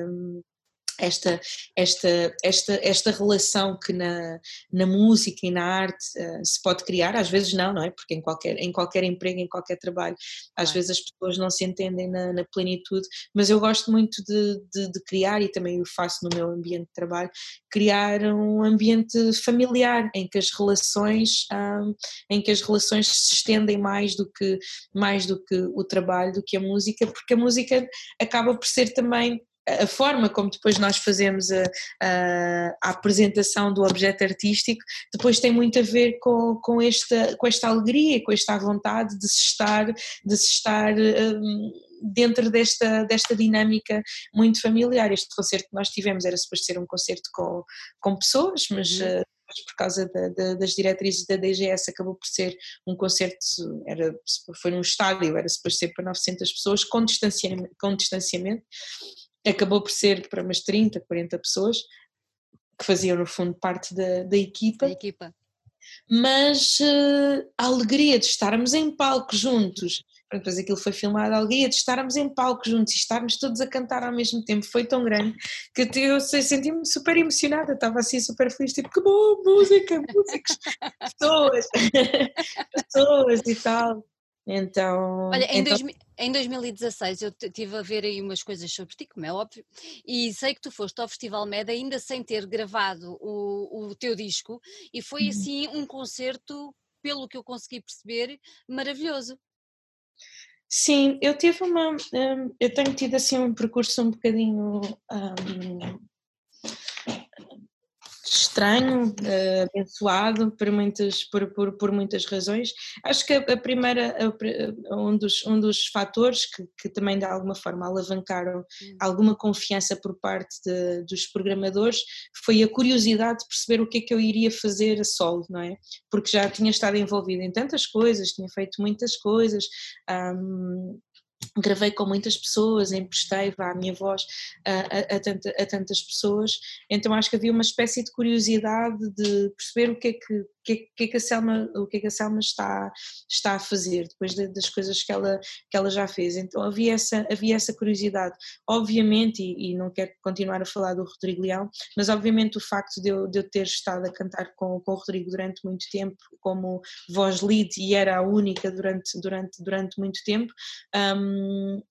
esta, esta, esta, esta relação que na, na música e na arte uh, se pode criar, às vezes não, não é? Porque em qualquer, em qualquer emprego, em qualquer trabalho, às vezes as pessoas não se entendem na, na plenitude, mas eu gosto muito de, de, de, criar, e também o faço no meu ambiente de trabalho, criar um ambiente familiar em que as relações, um, em que as relações se estendem mais do, que, mais do que o trabalho, do que a música, porque a música acaba por ser também a forma como depois nós fazemos a, a, a, apresentação do objeto artístico depois tem muito a ver com, com, esta, com esta alegria, com esta vontade de se estar, de se estar um, dentro desta, desta dinâmica muito familiar. Este concerto que nós tivemos era suposto ser um concerto com, com pessoas, mas uhum. uh, por causa da, da, das diretrizes da DGS acabou por ser um concerto, era, foi num estádio, era suposto ser para 900 pessoas com distanciamento, com distanciamento acabou por ser para umas 30, 40 pessoas que faziam no fundo parte da, da equipa. Da equipa. Mas uh, a alegria de estarmos em palco juntos, depois aquilo foi filmado, a alegria de estarmos em palco juntos e estarmos todos a cantar ao mesmo tempo foi tão grande que eu senti-me super emocionada, estava assim super feliz, tipo que boa música, músicos, pessoas, pessoas e tal. Então. Olha, em, então... Dois, em 2016 eu estive a ver aí umas coisas sobre ti, como é óbvio, e sei que tu foste ao Festival Med ainda sem ter gravado o, o teu disco, e foi uhum. assim um concerto, pelo que eu consegui perceber, maravilhoso. Sim, eu tive uma. Um, eu tenho tido assim um percurso um bocadinho. Um, estranho, uh, abençoado por muitas, por, por, por, muitas razões. Acho que a, primeira, a, um, dos, um dos fatores que, que também de alguma forma alavancaram hum. alguma confiança por parte de, dos programadores foi a curiosidade de perceber o que é que eu iria fazer a solo, não é? Porque já tinha estado envolvida em tantas coisas, tinha feito muitas coisas. Um, gravei com muitas pessoas, emprestei a minha voz a, a, a, tanta, a, tantas pessoas, então acho que havia uma espécie de curiosidade de perceber o que é que, que, que, é que a Selma, o que é que a Selma está, está a fazer depois de, das coisas que ela, que ela já fez, então havia essa, havia essa curiosidade, obviamente, e, e não quero continuar a falar do Rodrigo Leão, mas obviamente o facto de eu, de eu ter estado a cantar com, com o Rodrigo durante muito tempo como voz lead e era a única durante, durante, durante muito tempo, um,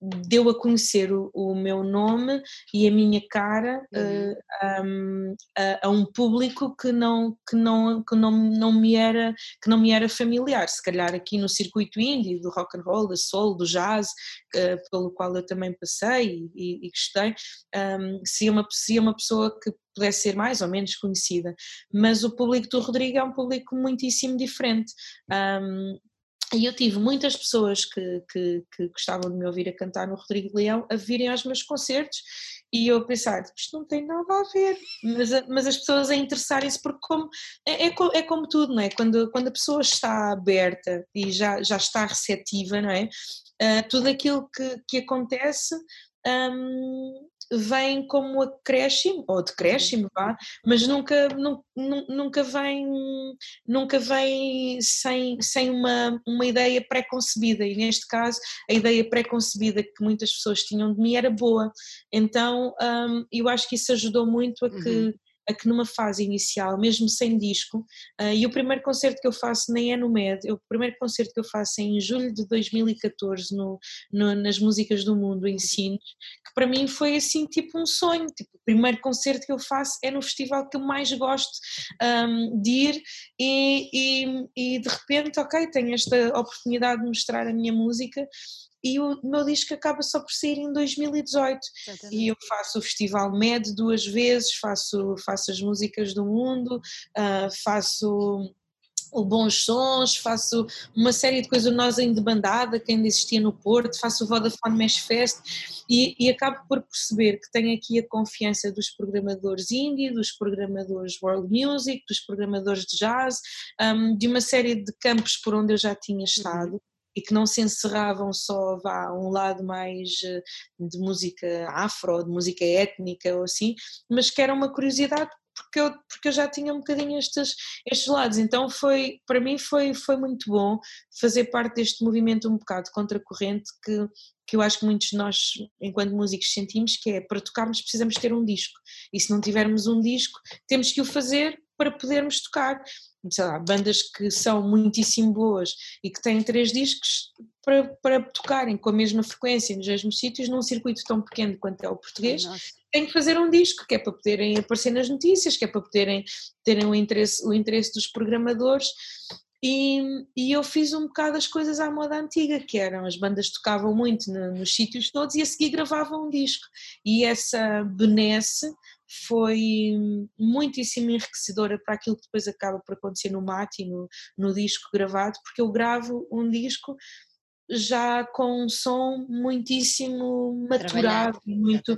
deu a conhecer o, o, meu nome e a minha cara uhum. uh, um, a, a, um público que não que não que não, não me era que não me era familiar. Se calhar aqui no circuito indie do rock and roll do soul do jazz uh, pelo qual eu também passei e, e gostei um, se uma se uma pessoa que pudesse ser mais ou menos conhecida. Mas o público do Rodrigo é um público muitíssimo diferente. Um, e eu tive muitas pessoas que, que, que, gostavam de me ouvir a cantar no Rodrigo Leão a virem aos meus concertos e eu a pensar, isto não tem nada a ver, mas, mas as pessoas a interessarem-se porque como, é, é, é, como tudo, não é? Quando, quando a pessoa está aberta e já, já está receptiva, não é? Uh, tudo aquilo que, que acontece um, vem como acréscimo, ou decréscimo, vá, mas nunca, nunca vem, nunca vem sem, sem uma, uma ideia pré-concebida, e neste caso a ideia pré-concebida que muitas pessoas tinham de mim era boa, então um, eu acho que isso ajudou muito a que uhum a que numa fase inicial, mesmo sem disco, uh, e o primeiro concerto que eu faço nem é no MED, o primeiro concerto que eu faço é em julho de 2014 no, no, nas Músicas do Mundo, em Sines, que para mim foi assim tipo um sonho, tipo, o primeiro concerto que eu faço é no festival que eu mais gosto um, de ir e, e, e de repente, ok, tenho esta oportunidade de mostrar a minha música e o meu disco acaba só por sair em 2018 Exatamente. e eu faço o Festival MED duas vezes, faço, faço as músicas do mundo, uh, faço o Bons Sons, faço uma série de coisas, Nós em Debandada, que ainda existia no Porto, faço o Vodafone Mesh Fest e, e, acabo por perceber que tenho aqui a confiança dos programadores indie, dos programadores world music, dos programadores de jazz, um, de uma série de campos por onde eu já tinha uhum. estado. E que não se encerravam só a um lado mais eh, de música afro, de música étnica ou assim, mas que era uma curiosidade porque eu, porque eu já tinha um bocadinho estes, estes lados, então foi, para mim foi, foi muito bom fazer parte deste movimento um bocado contracorrente que, que eu acho que muitos de nós, enquanto músicos, sentimos que é para tocarmos precisamos ter um disco, e se não tivermos um disco temos que o fazer para podermos tocar, sei lá, bandas que são muitíssimo boas e que têm três discos para, para tocarem com a mesma frequência nos mesmos sítios num circuito tão pequeno quanto é o português, têm que fazer um disco, que é para poderem aparecer nas notícias, que é para poderem terem o interesse, o interesse dos programadores e, e, eu fiz um bocado as coisas à moda antiga, que eram as bandas tocavam muito no, nos sítios todos e a seguir gravavam um disco. E essa benesse foi muitíssimo enriquecedora para aquilo que depois acaba por acontecer no mate e no, no disco gravado, porque eu gravo um disco já com um som muitíssimo maturado e muito,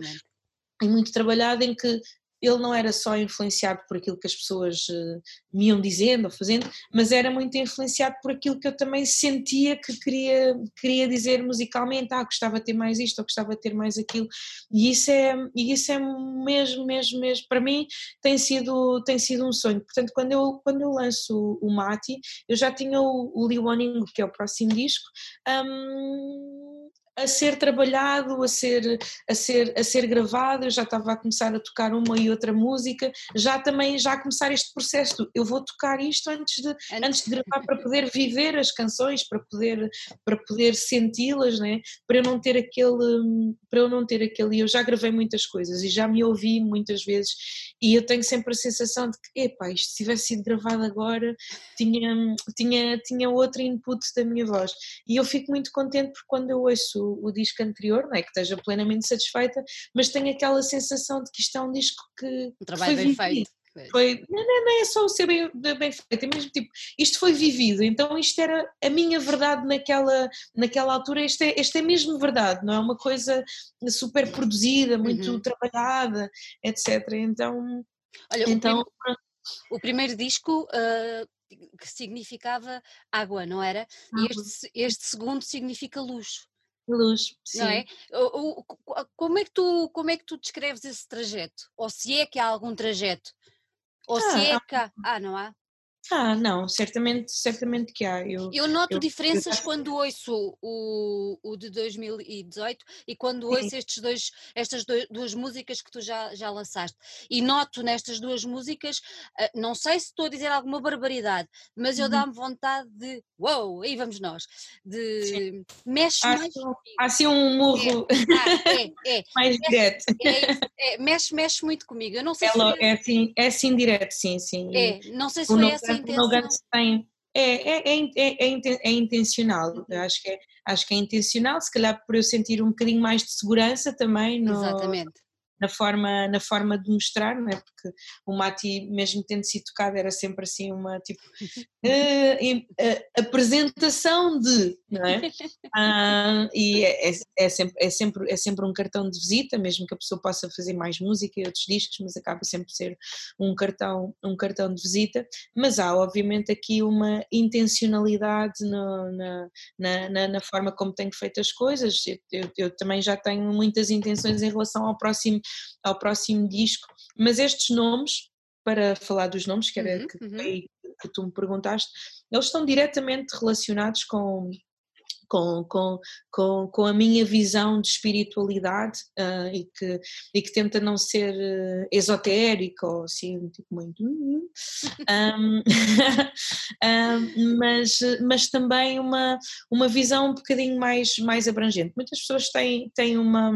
e muito trabalhado em que ele não era só influenciado por aquilo que as pessoas uh, me iam dizendo ou fazendo, mas era muito influenciado por aquilo que eu também sentia que queria, queria dizer musicalmente, ah, gostava de ter mais isto ou gostava de ter mais aquilo, e isso é, e isso é mesmo, mesmo, mesmo, para mim tem sido, tem sido um sonho, portanto quando eu, quando eu lanço o, Mati, eu já tinha o, o Liwaning, que é o próximo disco, um, a ser trabalhado, a ser, a ser, a ser gravado, eu já estava a começar a tocar uma e outra música, já também já a começar este processo, eu vou tocar isto antes de, antes de gravar para poder viver as canções, para poder, para poder senti-las, né? para eu não ter aquele, para eu não ter aquele, eu já gravei muitas coisas e já me ouvi muitas vezes e eu tenho sempre a sensação de que, epá, isto se tivesse sido gravado agora tinha, tinha, tinha outro input da minha voz e eu fico muito contente porque quando eu ouço o, disco anterior, não é que esteja plenamente satisfeita, mas tenho aquela sensação de que isto é um disco que. Um trabalho bem vivido. feito. Foi, não, não, não, é só o ser bem, bem feito, é mesmo tipo, isto foi vivido, então isto era a minha verdade naquela, naquela altura, isto é, isto é mesmo verdade, não é uma coisa super produzida, muito uhum. trabalhada, etc. Então, Olha, então, o, primeiro, o primeiro disco uh, que significava água, não era? E este, este segundo significa luz. Luz, sim. Não é? O, o, como, é que tu, como é que tu descreves esse trajeto? Ou se é que há algum trajeto? Ou ah, se é que há... Ah, não há? Ah, não, certamente, certamente que há. Eu, eu noto eu, diferenças eu... quando ouço o, o de 2018 e quando ouço estes dois, estas duas músicas que tu já, já lançaste. E noto nestas duas músicas, ah, não sei se estou a dizer alguma barbaridade, mas eu uhum. dá-me vontade de uou, aí vamos nós, de Sim. mexe há mais. Assim, há assim um murro é, é, é. mais mexe, direto. É, é, mexe, mexe muito comigo. Eu não sei é, se é, assim, é assim direto, sim, sim. É, não sei se foi essa intenção. tem, é, é, é, é, é, intencional, uhum. acho, que é, acho que é intencional, se calhar por eu sentir um bocadinho mais de segurança também no, Exatamente na forma, na forma de mostrar, não é? Porque o Mati, mesmo tendo sido tocado, era sempre assim uma tipo uh, uh, apresentação de, não é? Uh, e é, é, é, sempre, é, sempre, é sempre um cartão de visita, mesmo que a pessoa possa fazer mais música e outros discos, mas acaba sempre por ser um cartão, um cartão de visita. Mas há, obviamente, aqui uma intencionalidade no, na, na, na, na, forma como tenho feito as coisas. Eu, eu, eu também já tenho muitas intenções em relação ao próximo ao próximo disco. Mas estes nomes, para falar dos nomes, que era uhum, que, uhum. que tu me perguntaste, eles estão diretamente relacionados com com, com, com, com a minha visão de espiritualidade uh, e, que, e que tenta não ser uh, esotérico ou assim, tipo muito. um, um, mas, mas também uma, uma visão um bocadinho mais, mais abrangente. Muitas pessoas têm, têm uma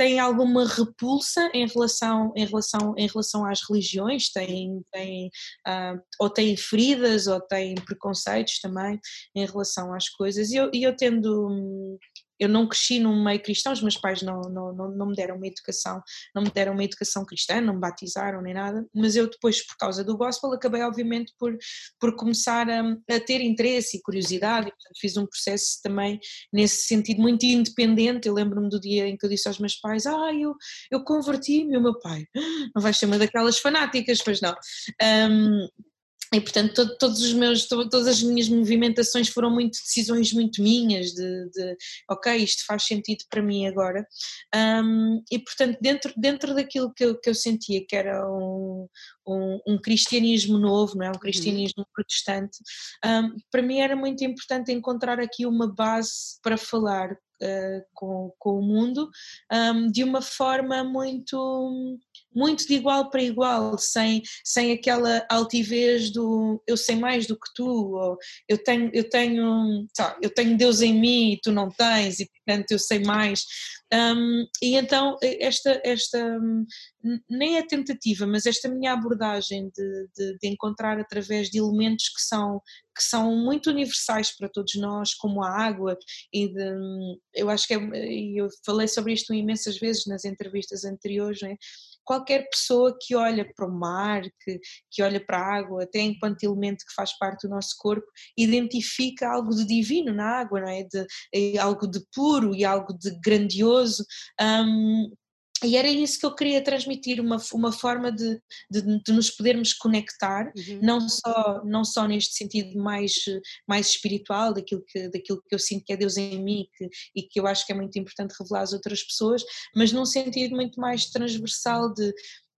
têm alguma repulsa em relação, em relação, em relação às religiões, têm, têm, uh, ou têm feridas ou têm preconceitos também em relação às coisas. E eu, eu tendo eu não cresci num meio cristão, os meus pais não, não, não, não, me deram uma educação, não me deram uma educação cristã, não me batizaram nem nada, mas eu depois, por causa do gospel, acabei obviamente por, por começar a, a ter interesse e curiosidade, e portanto fiz um processo também nesse sentido muito independente, eu lembro-me do dia em que eu disse aos meus pais, ah, eu, eu converti-me, o meu pai, ah, não vais ser uma daquelas fanáticas, pois não. Um, e portanto todo, todos os meus todas as minhas movimentações foram muito decisões muito minhas de, de ok isto faz sentido para mim agora um, e portanto dentro dentro daquilo que eu, que eu sentia que era um, um, um cristianismo novo não é um uhum. cristianismo uhum. protestante para mim era muito importante encontrar aqui uma base para falar uh, com, com o mundo de uma forma muito muito de igual para igual, sem, sem aquela altivez do eu sei mais do que tu, ou eu tenho, eu tenho, tá, eu tenho Deus em mim e tu não tens, e portanto eu sei mais. Um, e então esta, esta nem é tentativa, mas esta minha abordagem de, de, de, encontrar através de elementos que são, que são muito universais para todos nós, como a água, e de, eu acho que é, eu falei sobre isto imensas vezes nas entrevistas anteriores, é? Qualquer pessoa que olha para o mar, que, que olha para a água, até enquanto elemento que faz parte do nosso corpo, identifica algo de divino na água, não é? De, é algo de puro e algo de grandioso. Um, e era isso que eu queria transmitir, uma, uma forma de, de, de nos podermos conectar, uhum. não, só, não só neste sentido mais, mais espiritual, daquilo que, daquilo que eu sinto que é Deus em mim que, e que eu acho que é muito importante revelar às outras pessoas, mas num sentido muito mais transversal de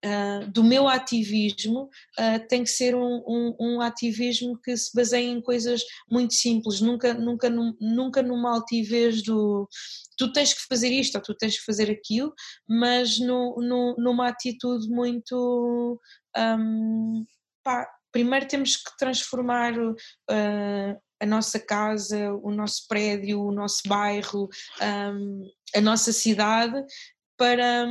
Uh, do meu ativismo uh, tem que ser um, um, um, ativismo que se baseie em coisas muito simples, nunca, nunca, num, nunca numa altivez do tu tens que fazer isto ou tu tens que fazer aquilo, mas no, no, numa atitude muito. Um, pá, primeiro temos que transformar uh, a nossa casa, o nosso prédio, o nosso bairro, um, a nossa cidade para,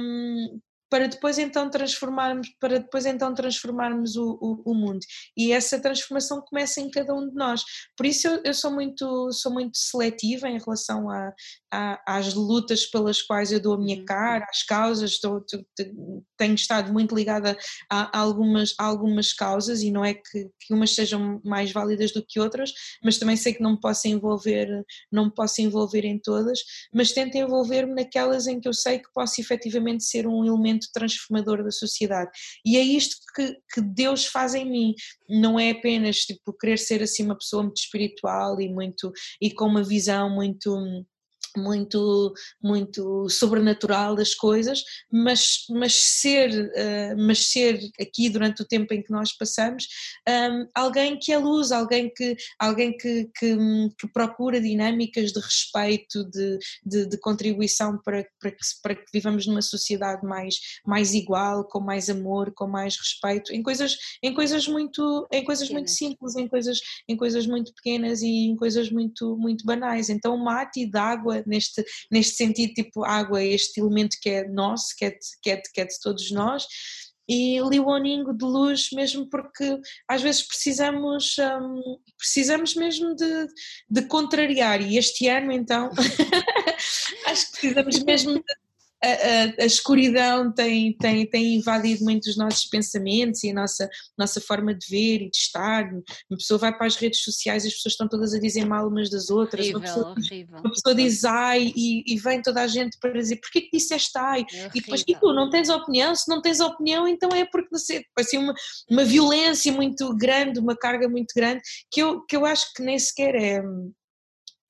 para depois então transformarmos, para depois então transformarmos o, o, o, mundo. E essa transformação começa em cada um de nós. Por isso eu, eu sou muito sou muito seletiva em relação a, às lutas pelas quais eu dou a minha uhum. cara, às causas, estou, tenho estado muito ligada a, algumas, a algumas causas e não é que, que umas sejam mais válidas do que outras, mas também sei que não me posso envolver, não me posso envolver em todas, mas tento envolver-me naquelas em que eu sei que posso efetivamente ser um elemento elemento transformador da sociedade. E é isto que, que Deus faz em mim, não é apenas tipo querer ser assim uma pessoa muito espiritual e muito e com uma visão muito muito muito sobrenatural das coisas, mas, mas, ser, uh, mas ser aqui durante o tempo em que nós passamos, um, alguém que é luz, alguém que, alguém que, que, que procura dinâmicas de respeito, de, de, de, contribuição para, para, que, para que vivamos numa sociedade mais, mais igual, com mais amor, com mais respeito, em coisas, em coisas muito, em coisas muito simples, em coisas, em coisas muito pequenas e em coisas muito, muito banais. Então, mate de neste, neste sentido, tipo, água é este elemento que é nosso, que é de, que é de, que é de todos nós, e Liwoningo de luz mesmo porque às vezes precisamos um, precisamos mesmo de, de contrariar. E este ano então acho que precisamos mesmo de a, a, a, escuridão tem, tem, tem invadido muito os nossos pensamentos e a nossa, nossa forma de ver e de estar. Uma pessoa vai para as redes sociais e as pessoas estão todas a dizer mal umas das outras. Horrível, uma, pessoa, horrível. uma pessoa diz ai e, e vem toda a gente para dizer porquê que disseste ai? É e depois, e tu não tens opinião? Se não tens opinião, então é porque você assim, uma, uma violência muito grande, uma carga muito grande, que eu, que eu acho que nem sequer é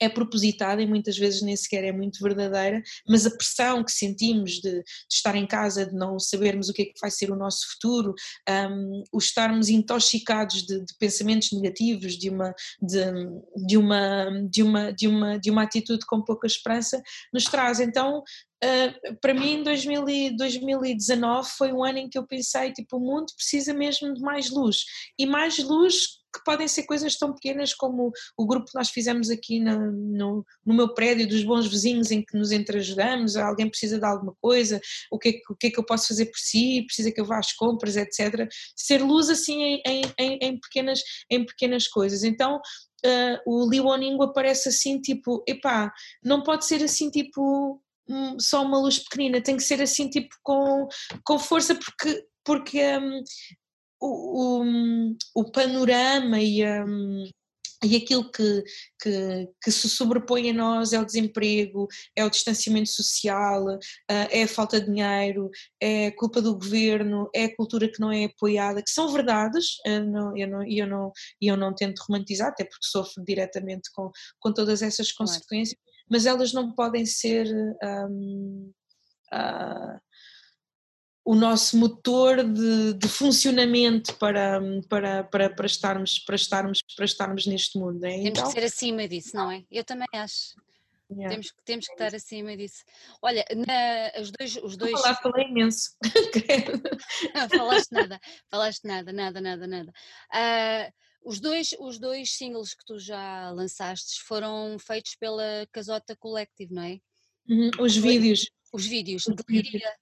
é propositada e muitas vezes nem sequer é muito verdadeira, mas a pressão que sentimos de, de estar em casa, de não sabermos o que é que vai ser o nosso futuro, um, o estarmos intoxicados de, de, pensamentos negativos, de uma, de, de, uma, de, uma, de, uma, de uma atitude com pouca esperança, nos traz. Então, Uh, para mim 2000 2019 foi um ano em que eu pensei tipo o mundo precisa mesmo de mais luz e mais luz que podem ser coisas tão pequenas como o grupo que nós fizemos aqui no, no, meu prédio dos bons vizinhos em que nos entreajudamos, alguém precisa de alguma coisa, o que, é, o que é que eu posso fazer por si, precisa que eu vá às compras, etc. Ser luz assim em, em, em pequenas, em pequenas coisas. Então uh, o Liwoningo aparece assim tipo, epá, não pode ser assim tipo só uma luz pequenina, tem que ser assim tipo com, com força porque porque um, o, o, o panorama e, um, e aquilo que, que, que, se sobrepõe a nós é o desemprego, é o distanciamento social, uh, é a falta de dinheiro, é a culpa do governo, é a cultura que não é apoiada, que são verdades, uh, não, eu, não, eu, não, eu não tento romantizar, até porque sofro diretamente com, com todas essas consequências, mas elas não podem ser. Um, uh, o nosso motor de, de, funcionamento para, para, para, para, estarmos, para, estarmos, para estarmos neste mundo. É? Temos então, que ser acima disso, não é? Eu também acho. Yeah. Temos, temos que estar acima disso. Olha, na, os dois. Os dois... Falar, falei imenso. não, falaste nada, falaste nada, nada, nada, nada. Uh, os dois, os dois singles que tu já lançaste foram feitos pela Casota Collective, não é? Uhum, os vídeos. Os vídeos, de Líria,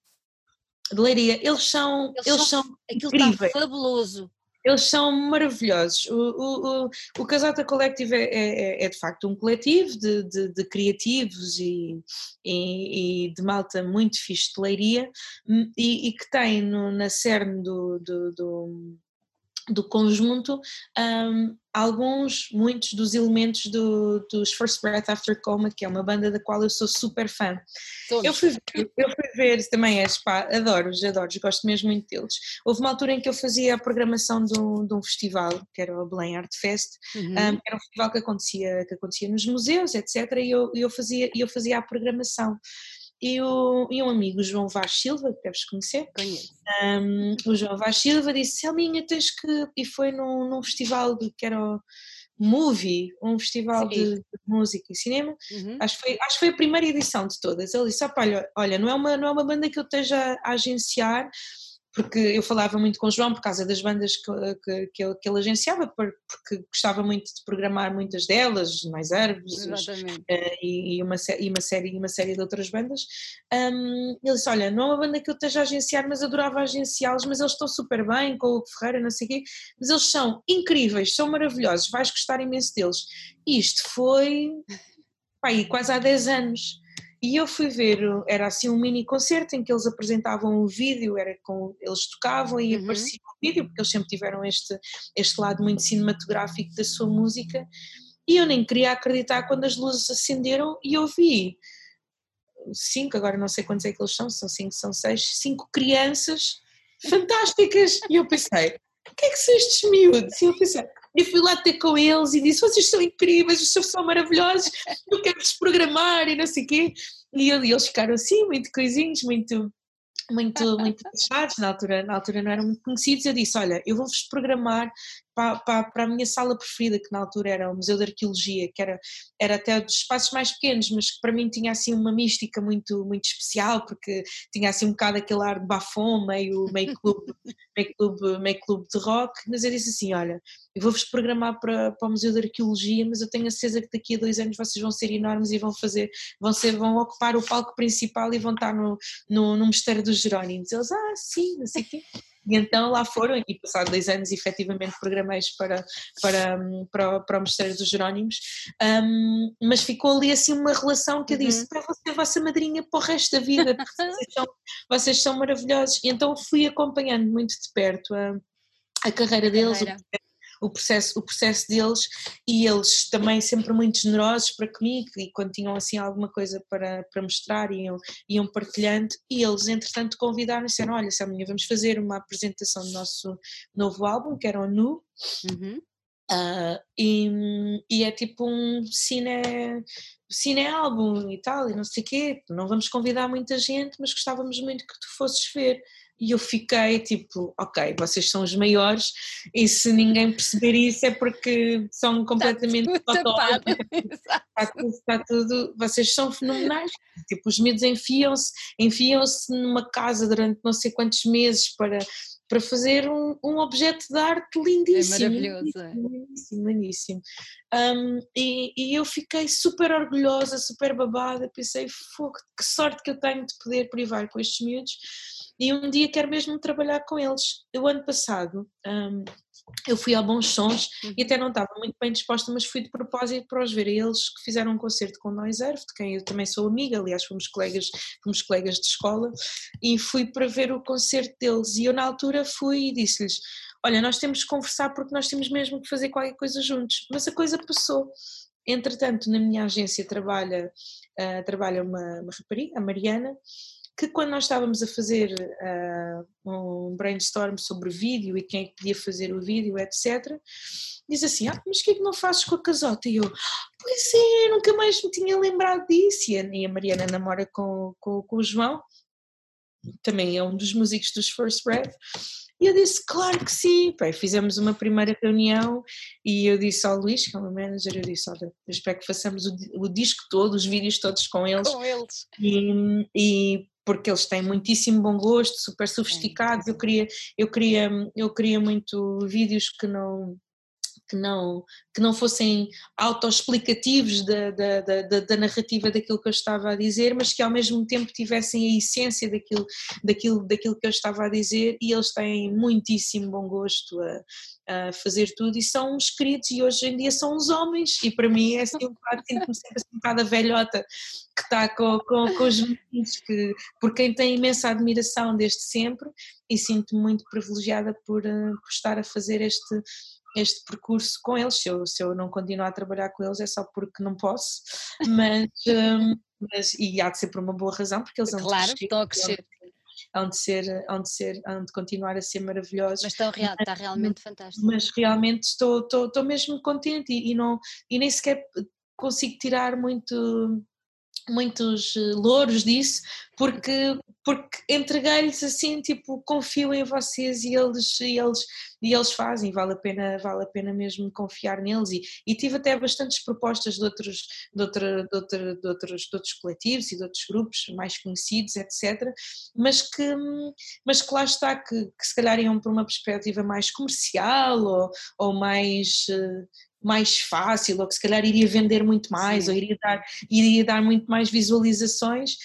de Leiria, eles são, eles, eles são, são incríveis. fabuloso. Eles são maravilhosos. O, o, o, o Casata Collective é, é, é, de facto um coletivo de, de, de criativos e, e, e, de malta muito fixe de leiria hum, e, e que tem no, na cerne do, do, do do conjunto um, alguns, muitos dos elementos do, dos First Breath After Coma, que é uma banda da qual eu sou super fã. Eu fui, ver, eu fui ver também, é, pá, adoro-os, adoro-os, gosto mesmo muito deles. Houve uma altura em que eu fazia a programação de um, de um festival, que era o Belém Art Fest, uhum. um, era um festival que acontecia, que acontecia nos museus, etc. E eu, eu, fazia, eu fazia a programação e, o, e um amigo, João Vaz Silva, que deves conhecer, Conheço. Um, o João Vaz Silva disse: Selminha, tens que. E foi num, num festival de, que era o Movie, um festival de, de, música e cinema. Uhum. Acho, que foi, acho que foi a primeira edição de todas. Ele disse: olha, olha, não é, uma, não é uma banda que eu esteja a agenciar porque eu falava muito com o João por causa das bandas que, que, que, ele, que ele agenciava, porque gostava muito de programar muitas delas, mais ervos uh, e, e, uma, e, uma série, e uma série de outras bandas. Um, ele disse: Olha, não é uma banda que eu esteja a agenciar, mas adorava agenciá-los, mas eles estão super bem com o Ferreira, não sei o quê, mas eles são incríveis, são maravilhosos, vais gostar imenso deles. Isto foi pá, quase há 10 anos. E eu fui ver, era assim um mini concerto em que eles apresentavam o vídeo, era com, eles tocavam e uhum. aparecia o vídeo, porque eles sempre tiveram este, este lado muito cinematográfico da sua música, e eu nem queria acreditar quando as luzes acenderam e eu vi cinco, agora não sei quantos é que eles são, são cinco, são seis, cinco crianças fantásticas, e eu pensei, o que é que são estes miúdos? E eu pensei, e fui lá ter com eles e disse: vocês são incríveis, vocês são maravilhosos, eu quero desprogramar e não sei o quê. E eles ficaram assim, muito coisinhos, muito muito, muito fechados, na altura, na altura não eram muito conhecidos, eu disse, olha, eu vou-vos programar para, para, para, a minha sala preferida, que na altura era o Museu de Arqueologia, que era, era até dos espaços mais pequenos, mas que para mim tinha assim uma mística muito, muito especial, porque tinha assim um bocado aquele ar de bafom, meio, meio, clube, meio, clube, meio clube de rock, mas eu disse assim, olha, eu vou-vos programar para, para o Museu de Arqueologia, mas eu tenho a certeza que daqui a dois anos vocês vão ser enormes e vão fazer, vão, ser, vão ocupar o palco principal e vão estar no, no, no Mistério dos Jerónimos. Eles, ah, sim, não sei o quê. E então lá foram, e passaram dois anos, efetivamente programei para, para, para, para o Mistério dos Jerónimos, um, mas ficou ali assim uma relação que eu disse: uhum. você a vossa madrinha para o resto da vida, vocês são, vocês são maravilhosos. E então fui acompanhando muito de perto a, a carreira deles, carreira o processo, o processo deles e eles também sempre muito generosos para comigo e quando tinham assim alguma coisa para, para mostrar iam, iam partilhando e eles entretanto convidaram e disseram, olha Selminha, vamos fazer uma apresentação do nosso novo álbum que era o Nu uhum. Uh, e, e, é tipo um cine, cine álbum e tal, e não sei o quê. Não vamos convidar muita gente, mas gostávamos muito que tu fosses ver. E eu fiquei tipo, ok, vocês são os maiores, e se ninguém perceber isso é porque são completamente está está, tudo, está tudo, vocês são fenomenais. Tipo, os miúdos enfiam-se enfiam-se numa casa durante não sei quantos meses para, para fazer um, um objeto de arte lindíssimo. É maravilhoso. É. Lindíssimo, lindíssimo. Um, e, e, eu fiquei super orgulhosa, super babada, pensei, fogo, que sorte que eu tenho de poder privar com estes miúdos e um dia quero mesmo trabalhar com eles. O ano passado um, eu fui a Bons Sons e uhum. até não estava muito bem disposta, mas fui de propósito para os ver. eles que fizeram um concerto com Noiserve, de quem eu também sou amiga, aliás fomos colegas, fomos colegas de escola, e fui para ver o concerto deles. E eu na altura fui e disse-lhes, olha, nós temos que conversar porque nós temos mesmo que fazer qualquer coisa juntos. Mas a coisa passou. Entretanto, na minha agência trabalha, uh, trabalha uma, uma rapariga, a Mariana, que quando nós estávamos a fazer uh, um brainstorm sobre vídeo e quem é que podia fazer o vídeo, etc., diz assim, ah, mas o que é que não fazes com a casota? E eu, pois é, nunca mais me tinha lembrado disso. E a Mariana namora com, com, com o João, também é um dos músicos dos First Breath, e eu disse, claro que sim. Pai, fizemos uma primeira reunião e eu disse ao Luís, que é o meu manager, eu disse, olha, eu espero que façamos o, o disco todo, os vídeos todos com eles. Com eles. E, e porque eles têm muitíssimo bom gosto, super sofisticados. Eu queria, eu queria, eu queria muito vídeos que não que não, que não fossem autoexplicativos da, da, da, da, narrativa daquilo que eu estava a dizer, mas que ao mesmo tempo tivessem a essência daquilo, daquilo, daquilo que eu estava a dizer e eles têm muitíssimo bom gosto a, a fazer tudo e são uns e hoje em dia são uns homens e para mim é assim um bocado, sinto-me sempre assim um bocado a velhota que está com, com, com os meninos, que, por quem tem imensa admiração desde sempre e sinto-me muito privilegiada por, eh, por estar a fazer este este percurso com eles. Se eu, se eu não continuar a trabalhar com eles é só porque não posso, mas, um, mas e há de ser por uma boa razão, porque eles claro, estão a crescer. Hão de, ser, hão, de ser, hão de continuar a ser maravilhosos. Mas estão real, está realmente fantástico. Mas realmente estou, estou, estou mesmo contente e, e, não, e nem sequer consigo tirar muito muitos eh, louros disso, porque, porque entreguei-lhes assim, tipo, confio em vocês e eles, e eles, e eles fazem, vale a pena, vale a pena mesmo confiar neles. E, e tive até bastantes propostas de outros, de, outra, de, outra, de, outros, de outros coletivos e de outros grupos mais conhecidos, etc, mas que, mas que lá está, que, que se calhar iam por uma perspectiva mais comercial ou, ou mais eh, mais fácil, ou que se calhar iria vender muito mais, Sim. ou iria dar, iria dar muito mais visualizações,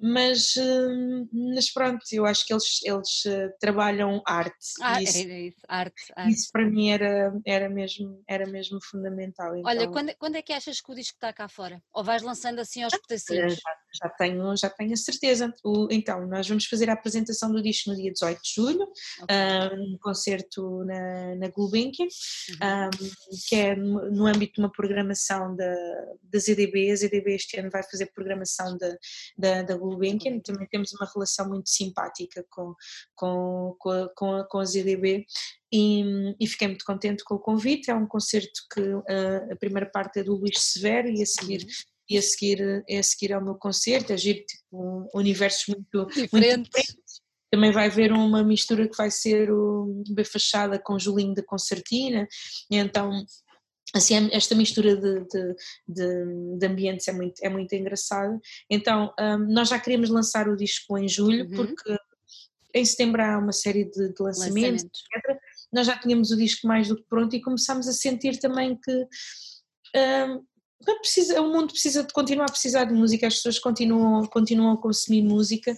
mas, hum, mas pronto, eu acho que eles, eles eh, trabalham arte. Ah, isso, era isso, arte, arte. Isso para mim era, era, mesmo, era mesmo fundamental. Então. Olha, quando, quando é que achas que o disco está cá fora? Ou vais lançando assim aos pedacinhos? Já tenho, já tenho a certeza. O, então, nós vamos fazer a apresentação do disco no dia 18 de julho, okay. um concerto na, na Gulbenkian, uhum. um, que é no, no, âmbito de uma programação da, da ZDB. A ZDB este ano vai fazer programação da, da, da Gulbenkian. Também temos uma relação muito simpática com, com, com, a, com, a, com a ZDB. E, e, fiquei muito contente com o convite. É um concerto que uh, a primeira parte é do Luís Severo e a seguir uhum e a seguir, a seguir ao meu concerto, é tipo universos muito diferentes. Muito diferentes. Também vai haver uma mistura que vai ser o B Fachada com Julinho da Concertina, então assim esta mistura de, de, de, de, ambientes é muito, é muito engraçada. Então um, nós já queríamos lançar o disco em julho, uhum. porque em setembro há uma série de, de lançamentos, etc. Nós já tínhamos o disco mais do que pronto e começámos a sentir também que um, precisa, o mundo precisa de continuar a precisar de música, as pessoas continuam, continuam a consumir música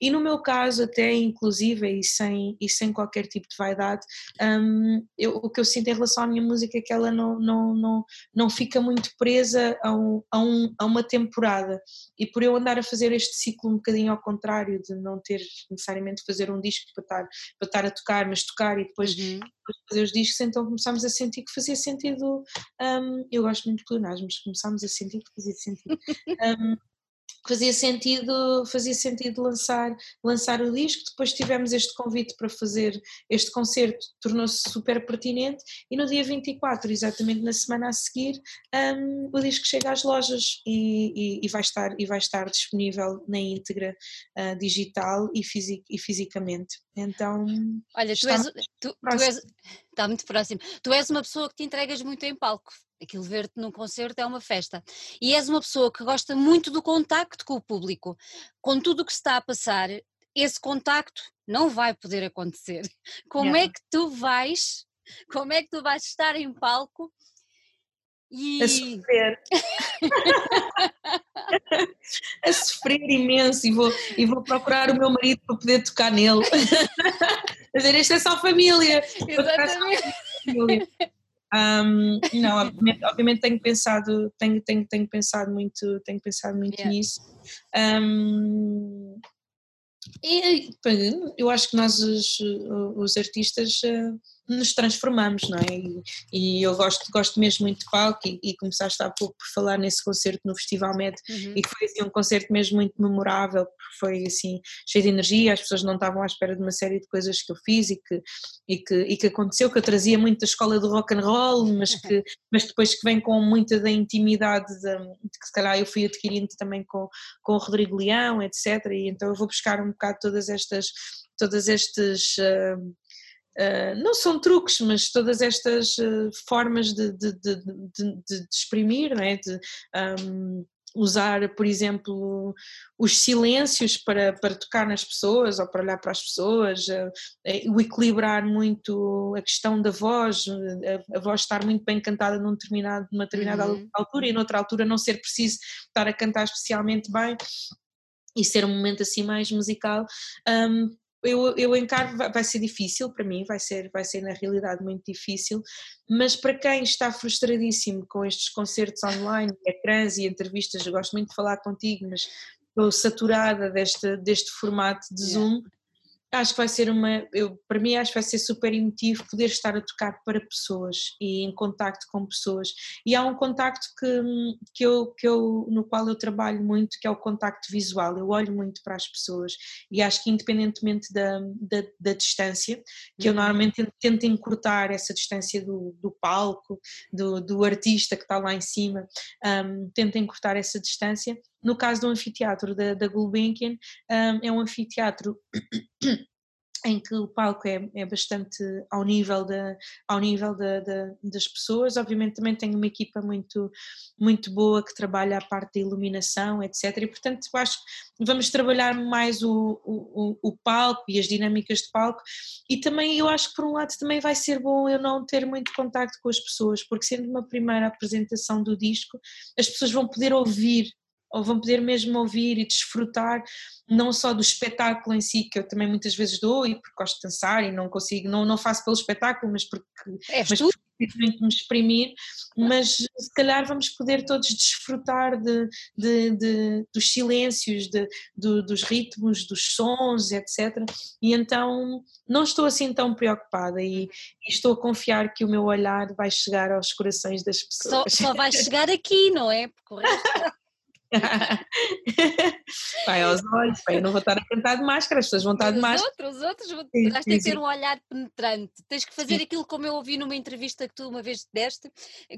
e no meu caso até inclusive e sem, e sem qualquer tipo de vaidade, um, eu, o que eu sinto em relação à minha música é que ela não, não, não, não fica muito presa a, um, a, um, a uma temporada e por eu andar a fazer este ciclo um bocadinho ao contrário de não ter necessariamente fazer um disco para estar, para estar a tocar, mas tocar e depois, uhum. depois fazer os discos, então começámos a sentir que fazia sentido, um, eu gosto muito de pleonasmo, mas começámos a sentir que fazia sentido um, fazia sentido, fazia sentido lançar, lançar o disco. Depois tivemos este convite para fazer este concerto, tornou-se super pertinente e no dia 24, exatamente na semana a seguir, um, o disco chega às lojas e, e, e, vai, estar, e vai estar disponível na íntegra uh, digital e, fisic, e fisicamente. Então. Olha, tu és, tu, tu és. Está muito próximo. Tu és uma pessoa que te entregas muito em palco aquilo ver-te num concerto é uma festa. E és uma pessoa que gosta muito do contacto com o público. Com tudo o que está a passar, esse contacto não vai poder acontecer. Como é yeah. é que tu vais, como é que tu vais estar em palco e... A sofrer. a sofrer imenso e vou, e vou procurar o meu marido para poder tocar nele. a dizer, isto é só família. Exatamente. Um, não, obviamente, obviamente, tenho pensado, tenho, tenho, tenho pensado muito, tenho pensado muito yeah. nisso. Um, e eu acho que nós os, os artistas uh, nos transformamos, não é? E, e, eu gosto, gosto mesmo muito de palco e, e começaste há pouco por falar nesse concerto no Festival Med uhum. e foi assim, um concerto mesmo muito memorável, porque foi assim cheio de energia, as pessoas não estavam à espera de uma série de coisas que eu fiz e que, e que, e que aconteceu, que eu trazia muito da escola do rock and roll, mas, que, mas depois que vem com muita da intimidade de, de que se calhar eu fui adquirindo também com, com o Rodrigo Leão, etc. E então eu vou buscar um bocado todas estas todas estes uh, Uh, não são truques, mas todas estas uh, formas de, de, de, de, exprimir, não é? de um, usar, por exemplo, os silêncios para, para tocar nas pessoas ou para olhar para as pessoas, uh, o equilibrar muito a questão da voz, a, a, voz estar muito bem cantada num determinado, numa determinada uhum. altura e noutra altura não ser preciso estar a cantar especialmente bem e ser um momento assim mais musical, um, eu, eu encaro, vai ser difícil para mim, vai ser, vai ser na realidade muito difícil, mas para quem está frustradíssimo com estes concertos online, ecrãs e entrevistas, eu gosto muito de falar contigo, mas estou saturada deste, deste formato de Zoom, yeah acho que vai ser uma, eu, para mim acho que vai ser super emotivo poder estar a tocar para pessoas e em contacto com pessoas. E há um contacto que, que, eu, que eu, no qual eu trabalho muito que é o contacto visual, eu olho muito para as pessoas e acho que independentemente da, da, da distância, que eu uhum. normalmente tento encurtar essa distância do, do palco, do, do artista que está lá em cima, um, tento encurtar essa distância no caso do anfiteatro da, da Gulbenkian, um, é um anfiteatro em que o palco é, é bastante ao nível, da, ao nível da, da, das pessoas. Obviamente também tem uma equipa muito, muito boa que trabalha a parte da iluminação, etc. E portanto acho que vamos trabalhar mais o, o, o palco e as dinâmicas de palco e também eu acho que por um lado também vai ser bom eu não ter muito contacto com as pessoas, porque sendo uma primeira apresentação do disco, as pessoas vão poder ouvir ou vão poder mesmo ouvir e desfrutar não só do espetáculo em si, que eu também muitas vezes dou e porque gosto de dançar e não consigo, não, não faço pelo espetáculo, mas porque, é mas porque me exprimir, mas se calhar vamos poder todos desfrutar de, de, de dos silêncios, de, dos ritmos, dos sons, etc. E então não estou assim tão preocupada e, e, estou a confiar que o meu olhar vai chegar aos corações das pessoas. Só, só vai chegar aqui, não é? Porque o resto... vai aos olhos, vai, eu não vou estar a cantar de máscara, as pessoas vão estar de os máscara. Outros, os outros, vão, tens que ter um olhar penetrante, tens que fazer sim. aquilo como eu ouvi numa entrevista que tu uma vez deste,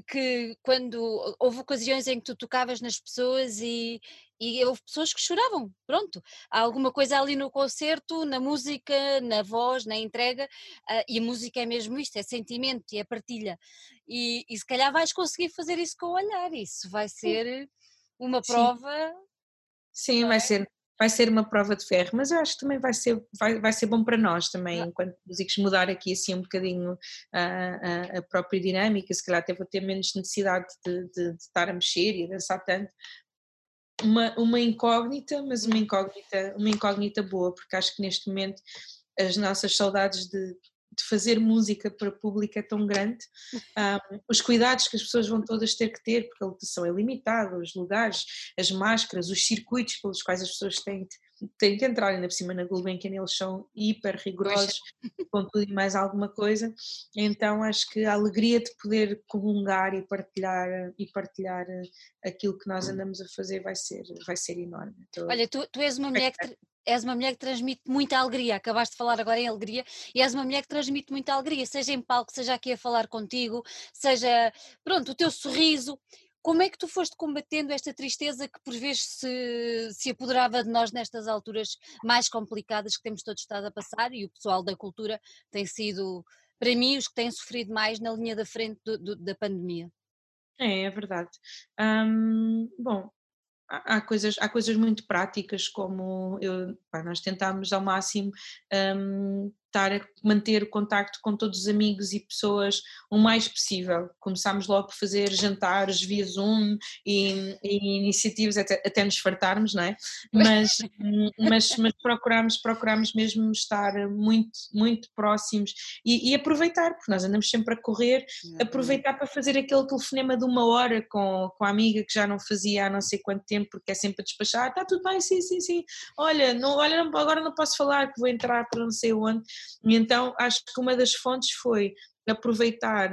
que quando houve ocasiões em que tu tocavas nas pessoas e, e houve pessoas que choravam, pronto, há alguma coisa ali no concerto, na música, na voz, na entrega, uh, e a música é mesmo isto, é sentimento e é partilha, e, e se calhar vais conseguir fazer isso com o olhar, isso vai ser uma prova. Sim, Sim vai, é? ser, vai ser uma prova de ferro, mas eu acho que também vai ser, vai, vai ser bom para nós também, ah. enquanto músicos, mudar aqui assim um bocadinho a, a, a, própria dinâmica, se calhar até vou ter menos necessidade de, de, de estar a mexer e a dançar tanto. Uma, uma incógnita, mas uma incógnita, uma incógnita boa, porque acho que neste momento as nossas saudades de de fazer música para público é tão grande, um, os cuidados que as pessoas vão todas ter que ter, porque a lotação é limitada, os lugares, as máscaras, os circuitos pelos quais as pessoas têm, têm que entrar. Ainda por cima na Gulbenkian, eles são hiper rigorosos com tudo e mais alguma coisa, então acho que a alegria de poder comungar e partilhar, e partilhar aquilo que nós andamos a fazer vai ser, vai ser enorme. Então, Olha, tu, tu és uma mulher que és uma mulher que transmite muita alegria, acabaste de falar agora em alegria, e és uma mulher que transmite muita alegria, seja em palco, seja aqui a falar contigo, seja, pronto, o teu sorriso. Como é que tu foste combatendo esta tristeza que por vezes se, se apoderava de nós nestas alturas mais complicadas que temos todos estado a passar e o pessoal da cultura tem sido, para mim, os que têm sofrido mais na linha da frente do, do, da pandemia? É, é verdade. Bom, há, coisas, há coisas muito práticas, como eu, pá, nós tentámos ao máximo um, estar a manter o contacto com todos os amigos e pessoas o mais possível. Começámos logo a fazer jantares via Zoom e, e iniciativas até, até nos fartarmos, não é? Mas, mas, mas procurámos, procurámos mesmo estar muito, muito próximos e, e, aproveitar, porque nós andamos sempre a correr, aproveitar para fazer aquele telefonema de uma hora com, com a amiga que já não fazia há não sei quanto tempo, porque é sempre a despachar, está tudo bem, sim, sim, sim, olha, não, olha agora não posso falar que vou entrar para não sei onde, então acho que uma das fontes foi aproveitar,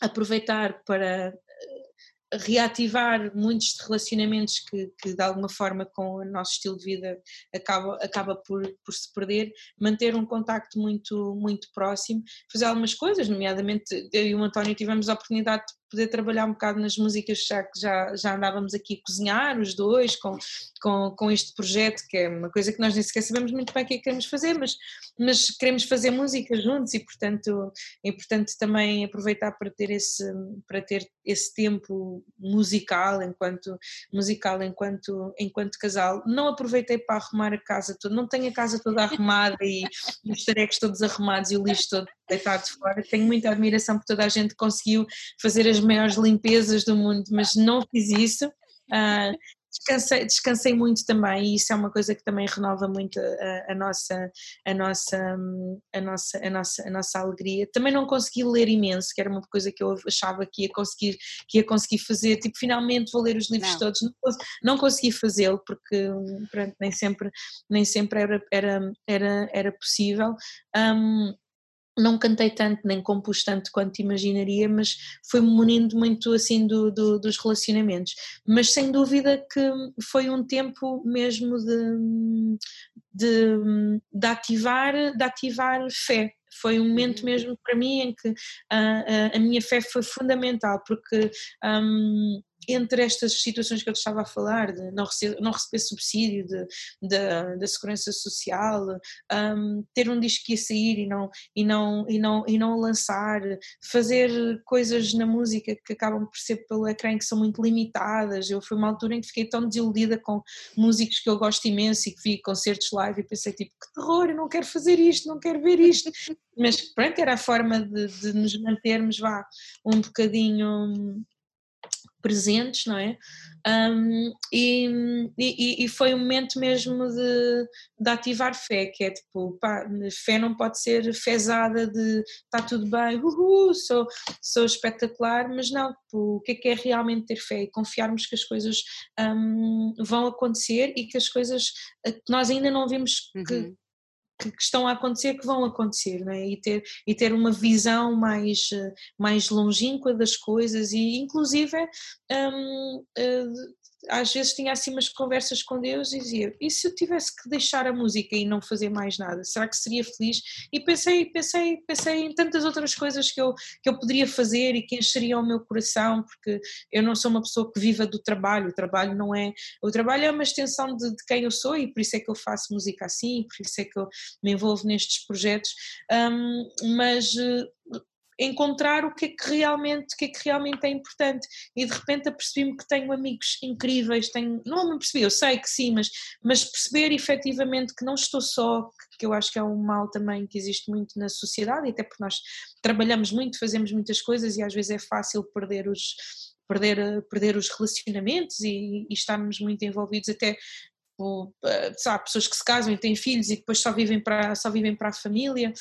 aproveitar para eh, reativar muitos relacionamentos que, que, de alguma forma com o nosso estilo de vida acaba, acaba por, por se perder, manter um contacto muito, muito próximo, fazer algumas coisas, nomeadamente eu e o António tivemos a oportunidade de poder trabalhar um bocado nas músicas, já que já, já andávamos aqui a cozinhar os dois com, com, com este projeto, que é uma coisa que nós nem sequer sabemos muito bem o que é que queremos fazer, mas, mas queremos fazer música juntos e portanto é importante também aproveitar para ter esse, para ter esse tempo musical enquanto musical enquanto, enquanto casal. Não aproveitei para arrumar a casa toda, não tenho a casa toda arrumada e os tarecos todos arrumados e o lixo todo deitado fora. Tenho muita admiração por toda a gente que conseguiu fazer as maiores limpezas do mundo, mas não fiz isso. Uh, descansei, descansei muito também e isso é uma coisa que também renova muito a, a, nossa, a, nossa, a, nossa, a, nossa, a nossa alegria. Também não consegui ler imenso, que era uma coisa que eu achava que ia conseguir, que ia conseguir fazer, tipo, finalmente vou ler os livros não. todos, não, não consegui fazê-lo porque pronto, nem sempre, nem sempre era, era, era, era possível. Um, não cantei tanto nem compus tanto quanto imaginaria, mas foi-me munindo muito assim do, do, dos relacionamentos. Mas sem dúvida que foi um tempo mesmo de, de, de ativar, de ativar fé. Foi um momento uhum. mesmo para mim em que a, a, a minha fé foi fundamental, porque um, entre estas situações que eu estava a falar, de não receber, não receber subsídio da segurança social, um, ter um disco que ia sair e não, e, não, e, não, e não lançar, fazer coisas na música que acabam por ser pelo ecrã que são muito limitadas. Eu fui uma altura em que fiquei tão desiludida com músicos que eu gosto imenso e que vi concertos live e pensei tipo, que terror, eu não quero fazer isto, não quero ver isto. Mas pronto, era a forma de, de nos mantermos, vá, um bocadinho presentes, não é? Um, e, e, e, foi um momento mesmo de, de, ativar fé, que é tipo, pá, fé não pode ser fezada de está tudo bem, uhul, sou, sou espetacular, mas não, tipo, o que é que é realmente ter fé e confiarmos que as coisas um, vão acontecer e que as coisas que nós ainda não vimos que, uhum que, que, estão a acontecer que vão acontecer é? e, ter, e ter uma visão mais, mais longínqua das coisas e inclusive um, uh, às vezes tinha assim umas conversas com Deus e dizia, e se eu tivesse que deixar a música e não fazer mais nada, será que seria feliz? E pensei, pensei, pensei em tantas outras coisas que eu, que eu poderia fazer e que encheriam o meu coração, porque eu não sou uma pessoa que viva do trabalho, o trabalho não é, o trabalho é uma extensão de, de quem eu sou e por isso é que eu faço música assim, por isso é que eu me envolvo nestes projetos, um, mas encontrar o que é que realmente, o que é que realmente é importante. E de repente apercebi-me que tenho amigos incríveis, tenho, não me percebi, eu sei que sim, mas, mas perceber efetivamente que não estou só, que eu acho que é um mal também que existe muito na sociedade, até porque nós trabalhamos muito, fazemos muitas coisas e às vezes é fácil perder os perder, perder os relacionamentos e, e estarmos muito envolvidos até sabe, pessoas que se casam e têm filhos e depois só vivem para, só vivem para a família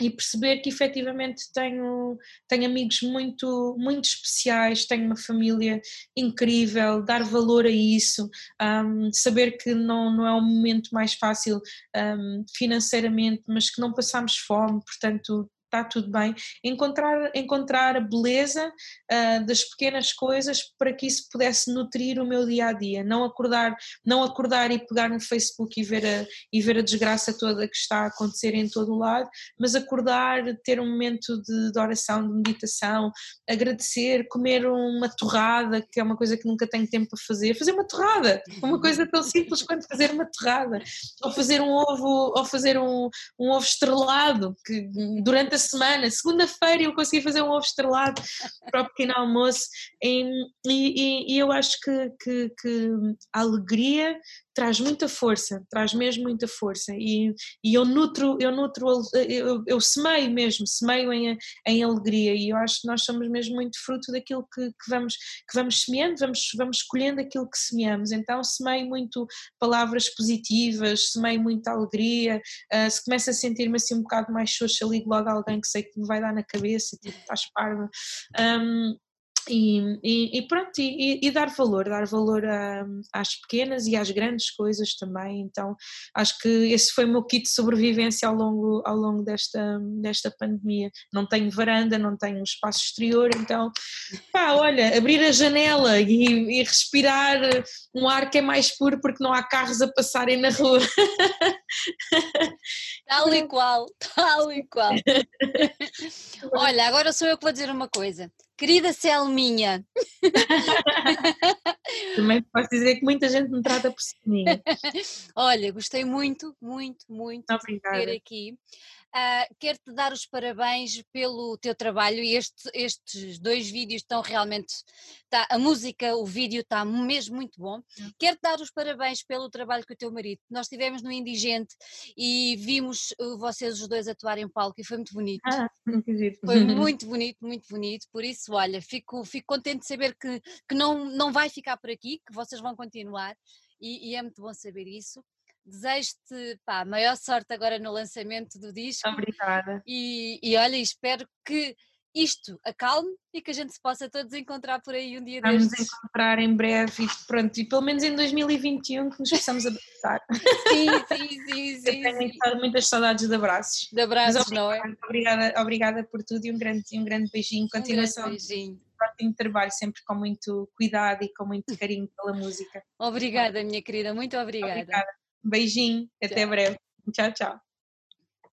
e perceber que efetivamente tenho, tenho amigos muito, muito especiais, tenho uma família incrível, dar valor a isso, um, saber que não, não é um momento mais fácil um, financeiramente, mas que não passamos fome, portanto está tudo bem. Encontrar, encontrar a beleza uh, das pequenas coisas para que isso pudesse nutrir o meu dia a dia. Não acordar, não acordar e pegar no Facebook e ver a, e ver a desgraça toda que está a acontecer em todo o lado, mas acordar, ter um momento de, de oração, de meditação, agradecer, comer uma torrada, que é uma coisa que nunca tenho tempo para fazer. Fazer uma torrada, uma coisa tão simples quanto fazer uma torrada, ou fazer um ovo, ou fazer um, um ovo estrelado, que durante a semana, segunda-feira eu consegui fazer um ovo estrelado para o pequeno almoço e, e, e eu acho que, que, que, a alegria traz muita força, traz mesmo muita força. E, e eu nutro, eu nutro, eu, eu semeio mesmo, semeio em, em alegria. E eu acho que nós somos mesmo muito fruto daquilo que, que vamos, que vamos semeando, vamos, vamos escolhendo aquilo que semeamos, então semeio muito palavras positivas, semeio muita alegria, uh, se começa a sentir-me assim um bocado mais xoxa, ligo logo a alguém que sei que me vai dar na cabeça, tipo, estás parva. Um, e, e, e, pronto, e, e, dar valor, dar valor a, às pequenas e às grandes coisas também. Então acho que esse foi o meu kit de sobrevivência ao longo, ao longo desta, desta pandemia. Não tenho varanda, não tenho espaço exterior, então pá, olha, abrir a janela e, respirar um ar que é mais puro porque não há carros a passarem na rua. Tal e qual, tal e qual. olha, agora sou eu que vou dizer uma coisa. Querida Selminha. Também posso dizer que muita gente me trata por Selminha. Olha, gostei muito, muito, muito Obrigada. de ter aqui. Uh, Quero-te dar os parabéns pelo teu trabalho e este, estes dois vídeos estão realmente. Tá, a música, o vídeo está mesmo muito bom. Hum. Quero-te dar os parabéns pelo trabalho com o teu marido. Nós estivemos no Indigente e vimos uh, vocês os dois atuarem em palco e foi muito bonito. Ah, Foi muito bonito, muito bonito. Por isso, olha, fico, fico contente de saber que, que não, não vai ficar por aqui, que vocês vão continuar e, e é muito bom saber isso. Desejo-te a maior sorte agora no lançamento do disco. Obrigada. E, e olha, espero que isto acalme e que a gente se possa todos encontrar por aí um dia Vamos destes. Vamos encontrar em breve e pronto, e pelo menos em 2021 que nos possamos abraçar. Sim, sim, sim, sim. Eu tenho sim. muitas saudades de abraços. De abraços, não é? Obrigada, obrigada por tudo e um grande, um grande beijinho. Continuação. Um grande beijinho. Ótimo trabalho, sempre com muito cuidado e com muito carinho pela música. Obrigada, minha querida, muito obrigada. Obrigada. Beijinho, até tchau. breve. Tchau, tchau.